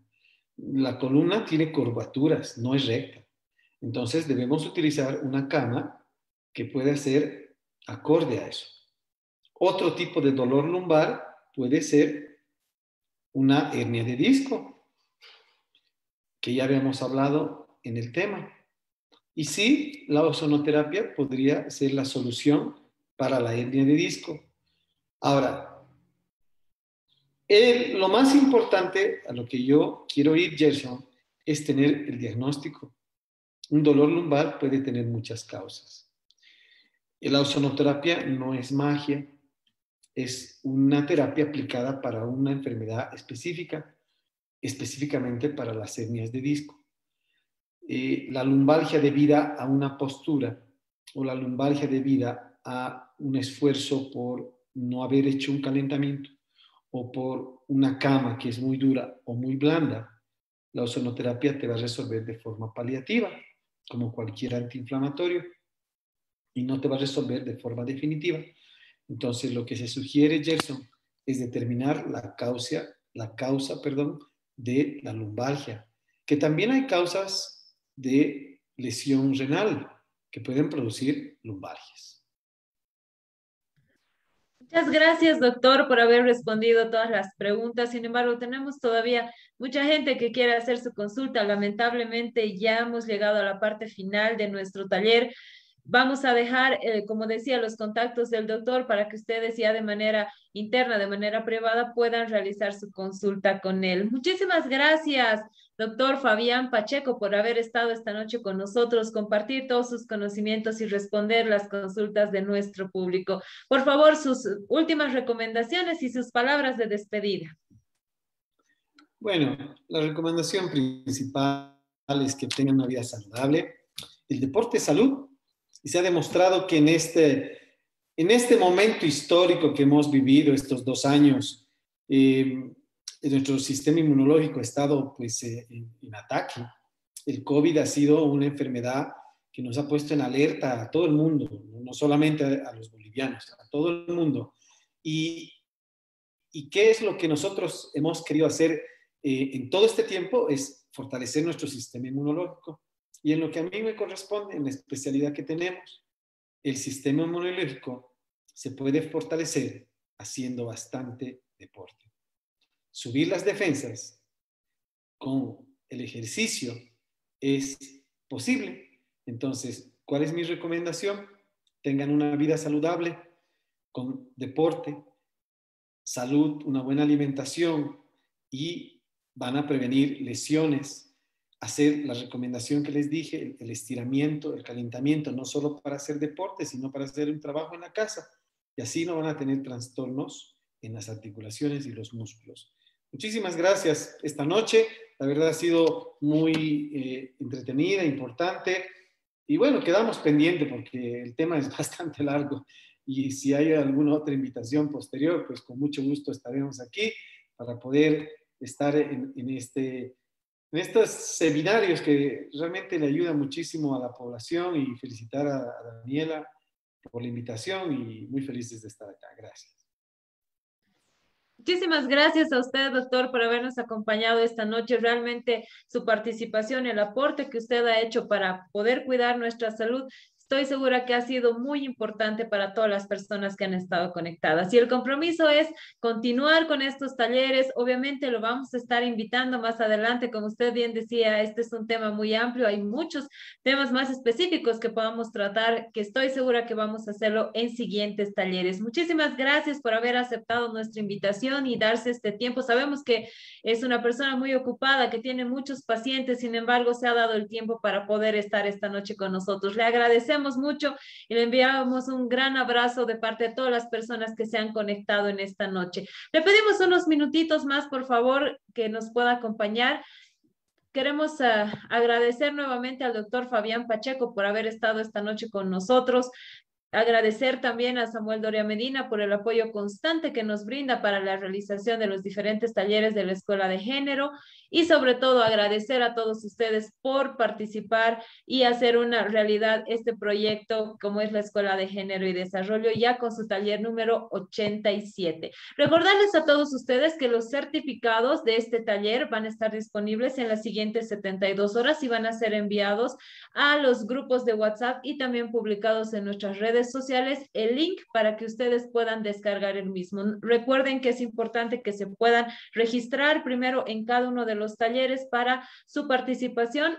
Speaker 2: La columna tiene curvaturas, no es recta. Entonces debemos utilizar una cama que pueda ser acorde a eso. Otro tipo de dolor lumbar puede ser una hernia de disco, que ya habíamos hablado en el tema. Y sí, la ozonoterapia podría ser la solución para la hernia de disco. Ahora, lo más importante a lo que yo quiero ir, Gerson, es tener el diagnóstico. Un dolor lumbar puede tener muchas causas. La ozonoterapia no es magia, es una terapia aplicada para una enfermedad específica, específicamente para las hernias de disco. Eh, la lumbalgia debida a una postura o la lumbalgia debida a un esfuerzo por no haber hecho un calentamiento o por una cama que es muy dura o muy blanda, la ozonoterapia te va a resolver de forma paliativa, como cualquier antiinflamatorio, y no te va a resolver de forma definitiva. Entonces, lo que se sugiere, Gerson, es determinar la causa, la causa, perdón, de la lumbalgia, que también hay causas de lesión renal que pueden producir lumbalgias.
Speaker 1: Muchas gracias, doctor, por haber respondido todas las preguntas. Sin embargo, tenemos todavía mucha gente que quiere hacer su consulta. Lamentablemente, ya hemos llegado a la parte final de nuestro taller. Vamos a dejar, eh, como decía, los contactos del doctor para que ustedes ya de manera interna, de manera privada, puedan realizar su consulta con él. Muchísimas gracias, doctor Fabián Pacheco, por haber estado esta noche con nosotros, compartir todos sus conocimientos y responder las consultas de nuestro público. Por favor, sus últimas recomendaciones y sus palabras de despedida.
Speaker 2: Bueno, la recomendación principal es que tengan una vida saludable. El deporte es salud y se ha demostrado que en este, en este momento histórico que hemos vivido estos dos años, eh, nuestro sistema inmunológico ha estado pues, eh, en, ataque. El COVID ha sido una enfermedad que nos ha puesto en alerta a todo el mundo, no solamente a, los bolivianos, a todo el mundo. Y, y, qué es lo que nosotros hemos querido hacer eh, en todo este tiempo? Es fortalecer nuestro sistema inmunológico. Y en lo que a mí me corresponde, en la especialidad que tenemos, el sistema inmunológico se puede fortalecer haciendo bastante deporte. Subir las defensas con el ejercicio es posible. Entonces, ¿cuál es mi recomendación? Tengan una vida saludable con deporte, salud, una buena alimentación y van a prevenir lesiones hacer la recomendación que les dije, el, estiramiento, el calentamiento, no solo para hacer deporte, sino para hacer un trabajo en la casa. Y así no van a tener trastornos en las articulaciones y los músculos. Muchísimas gracias esta noche. La verdad ha sido muy eh, entretenida, importante. Y bueno, quedamos pendientes porque el tema es bastante largo. Y si hay alguna otra invitación posterior, pues con mucho gusto estaremos aquí para poder estar en, este en estos seminarios que realmente le ayudan muchísimo a la población y felicitar a, Daniela por la invitación y muy felices de estar acá. Gracias.
Speaker 1: Muchísimas gracias a usted, doctor, por habernos acompañado esta noche. Realmente su participación, el aporte que usted ha hecho para poder cuidar nuestra salud estoy segura que ha sido muy importante para todas las personas que han estado conectadas. Y el compromiso es continuar con estos talleres. Obviamente lo vamos a estar invitando más adelante. Como usted bien decía, este es un tema muy amplio. Hay muchos temas más específicos que podamos tratar, que estoy segura que vamos a hacerlo en siguientes talleres. Muchísimas gracias por haber aceptado nuestra invitación y darse este tiempo. Sabemos que es una persona muy ocupada, que tiene muchos pacientes, sin embargo, se ha dado el tiempo para poder estar esta noche con nosotros. Le agradecemos mucho y le enviamos un gran abrazo de parte de todas las personas que se han conectado en esta noche. Le pedimos unos minutitos más, por favor, que nos pueda acompañar. Queremos ah, agradecer nuevamente al doctor Fabián Pacheco por haber estado esta noche con nosotros. Agradecer también a Samuel Doria Medina por el apoyo constante que nos brinda para la realización de los diferentes talleres de la Escuela de Género y sobre todo agradecer a todos ustedes por participar y hacer una realidad este proyecto como es la Escuela de Género y Desarrollo ya con su taller número 87. Recordarles a todos ustedes que los certificados de este taller van a estar disponibles en las siguientes 72 horas y van a ser enviados a los grupos de WhatsApp y también publicados en nuestras redes sociales el link para que ustedes puedan descargar el mismo. Recuerden que es importante que se puedan registrar primero en cada uno de los talleres para su participación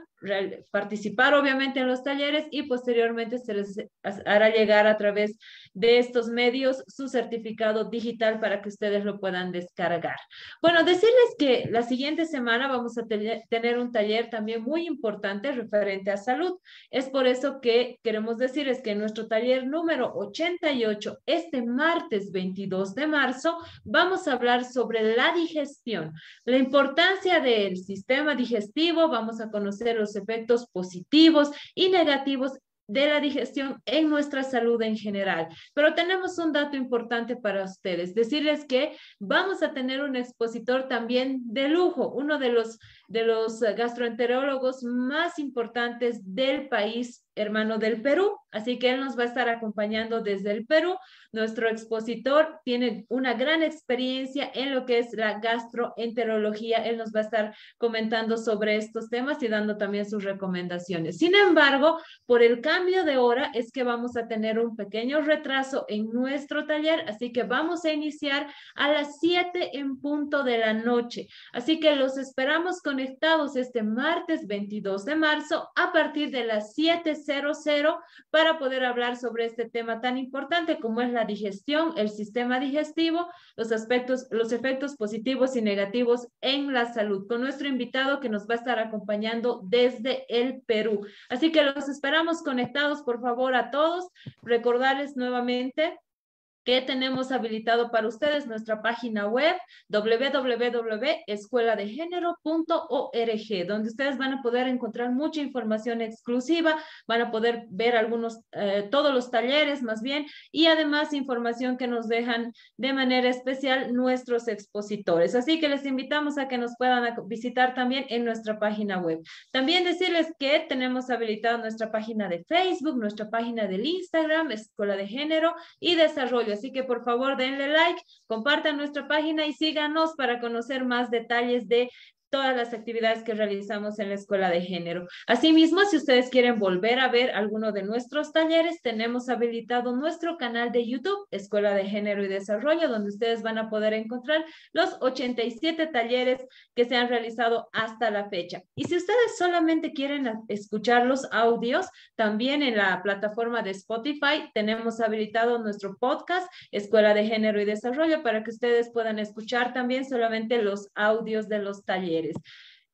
Speaker 1: participar obviamente en los talleres y posteriormente se les hará llegar a través de estos medios su certificado digital para que ustedes lo puedan descargar. Bueno, decirles que la siguiente semana vamos a tener un taller también muy importante referente a salud. Es por eso que queremos decirles que en nuestro taller número 88, este martes 22 de marzo, vamos a hablar sobre la digestión, la importancia del sistema digestivo, vamos a conocer los efectos positivos y negativos de la digestión en nuestra salud en general. Pero tenemos un dato importante para ustedes, decirles que vamos a tener un expositor también de lujo, uno de los, de los gastroenterólogos más importantes del país hermano del Perú, así que él nos va a estar acompañando desde el Perú. Nuestro expositor tiene una gran experiencia en lo que es la gastroenterología. Él nos va a estar comentando sobre estos temas y dando también sus recomendaciones. Sin embargo, por el cambio de hora es que vamos a tener un pequeño retraso en nuestro taller, así que vamos a iniciar a las 7 en punto de la noche. Así que los esperamos conectados este martes 22 de marzo a partir de las 7 00 para poder hablar sobre este tema tan importante como es la digestión, el sistema digestivo, los aspectos, los efectos positivos y negativos en la salud, con nuestro invitado que nos va a estar acompañando desde el Perú. Así que los esperamos conectados, por favor, a todos. Recordarles nuevamente que tenemos habilitado para ustedes nuestra página web www.escueladegénero.org, donde ustedes van a poder encontrar mucha información exclusiva, van a poder ver algunos, eh, todos los talleres más bien, y además información que nos dejan de manera especial nuestros expositores. Así que les invitamos a que nos puedan visitar también en nuestra página web. También decirles que tenemos habilitado nuestra página de Facebook, nuestra página del Instagram, Escuela de Género y Desarrollo Así que por favor denle like, compartan nuestra página y síganos para conocer más detalles de todas las actividades que realizamos en la Escuela de Género. Asimismo, si ustedes quieren volver a ver alguno de nuestros talleres, tenemos habilitado nuestro canal de YouTube, Escuela de Género y Desarrollo, donde ustedes van a poder encontrar los 87 talleres que se han realizado hasta la fecha. Y si ustedes solamente quieren escuchar los audios, también en la plataforma de Spotify tenemos habilitado nuestro podcast, Escuela de Género y Desarrollo, para que ustedes puedan escuchar también solamente los audios de los talleres.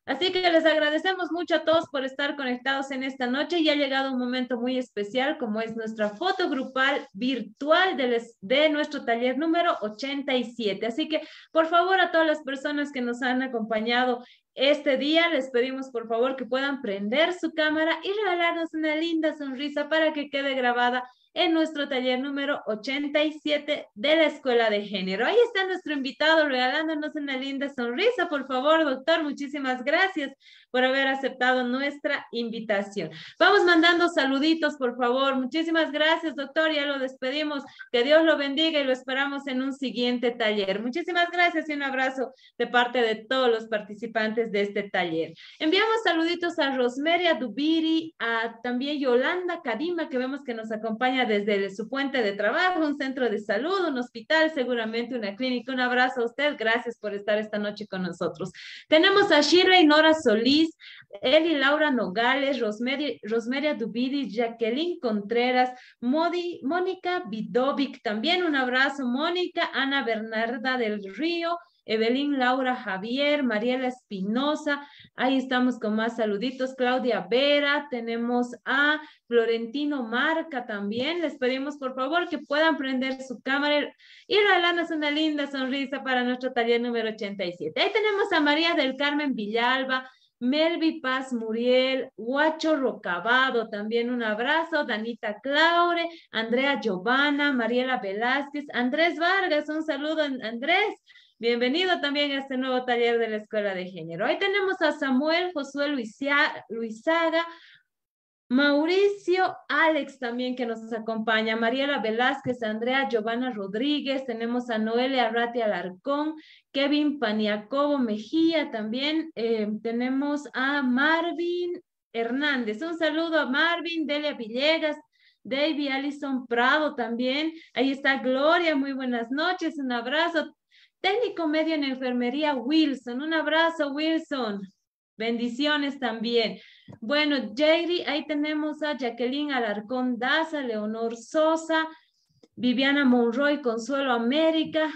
Speaker 1: Así que les agradecemos mucho a todos por estar conectados en esta noche y ha llegado un momento muy especial como es nuestra foto grupal virtual de, de, nuestro taller número 87. Así que por favor a todas las personas que nos han acompañado este día les pedimos por favor que puedan prender su cámara y regalarnos una linda sonrisa para que quede grabada en nuestro taller número 87 de la Escuela de Género. Ahí está nuestro invitado regalándonos una linda sonrisa. Por favor, doctor, muchísimas gracias por haber aceptado nuestra invitación. Vamos mandando saluditos, por favor. Muchísimas gracias, doctor. Ya lo despedimos. Que Dios lo bendiga y lo esperamos en un siguiente taller. Muchísimas gracias y un abrazo de parte de todos los participantes de este taller. Enviamos saluditos a Rosmeria Dubiri, a también Yolanda Kadima, que vemos que nos acompaña desde su fuente de trabajo, un centro de salud, un hospital, seguramente una clínica. Un abrazo a usted. Gracias por estar esta noche con nosotros. Tenemos a Shira y Nora Solís, Eli Laura Nogales, Rosmeria, Rosmeria Dubidi, Jacqueline Contreras, Mónica Vidovic. También un abrazo, Mónica, Ana Bernarda del Río, Evelyn Laura Javier, Mariela Espinosa, ahí estamos con más saluditos, Claudia Vera, tenemos a Florentino Marca también, les pedimos por favor que puedan prender su cámara y regalarnos una linda sonrisa para nuestro taller número 87. Ahí tenemos a María del Carmen Villalba, Melvi Paz Muriel, Huacho Rocabado, también un abrazo, Danita Claure, Andrea Giovanna, Mariela Velázquez, Andrés Vargas, un saludo Andrés. Bienvenido también a este nuevo taller de la Escuela de Género. Hoy tenemos a Samuel Josué Luisaga, Mauricio Alex también que nos acompaña, Mariela Velázquez, Andrea Giovanna Rodríguez, tenemos a Noelia Arrati Alarcón, Kevin Paniacobo Mejía también, eh, tenemos a Marvin Hernández, un saludo a Marvin, Delia Villegas, David Allison Prado también, ahí está Gloria, muy buenas noches, un abrazo, técnico medio en enfermería Wilson, un abrazo Wilson, bendiciones también. Bueno, Jerry, ahí tenemos a Jacqueline Alarcón Daza, Leonor Sosa, Viviana Monroy, Consuelo América.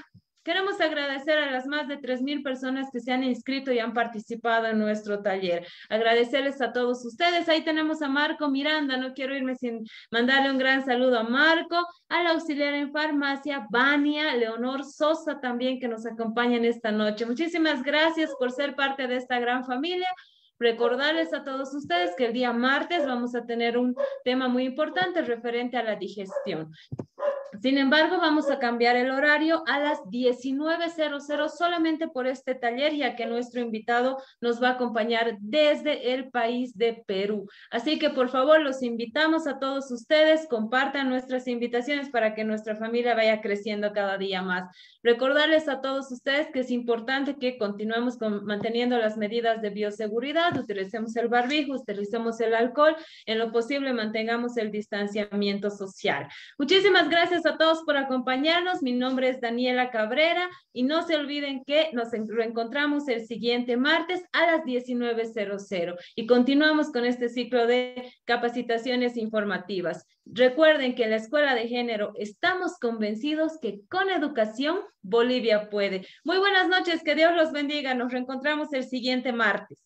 Speaker 1: Queremos agradecer a las más de 3.000 personas que se han inscrito y han participado en nuestro taller. Agradecerles a todos ustedes. Ahí tenemos a Marco Miranda. No quiero irme sin mandarle un gran saludo a Marco, al auxiliar en farmacia, Vania, Leonor Sosa también que nos acompañan esta noche. Muchísimas gracias por ser parte de esta gran familia. Recordarles a todos ustedes que el día martes vamos a tener un tema muy importante referente a la digestión. Sin embargo, vamos a cambiar el horario a las 19.00 solamente por este taller, ya que nuestro invitado nos va a acompañar desde el país de Perú. Así que por favor, los invitamos a todos ustedes, compartan nuestras invitaciones para que nuestra familia vaya creciendo cada día más. Recordarles a todos ustedes que es importante que continuemos manteniendo las medidas de bioseguridad, utilicemos el barbijo, utilicemos el alcohol, en lo posible mantengamos el distanciamiento social. Muchísimas gracias a todos por acompañarnos. Mi nombre es Daniela Cabrera y no se olviden que nos reencontramos el siguiente martes a las 19.00 y continuamos con este ciclo de capacitaciones informativas. Recuerden que en la Escuela de Género estamos convencidos que con educación Bolivia puede. Muy buenas noches, que Dios los bendiga. Nos reencontramos el siguiente martes.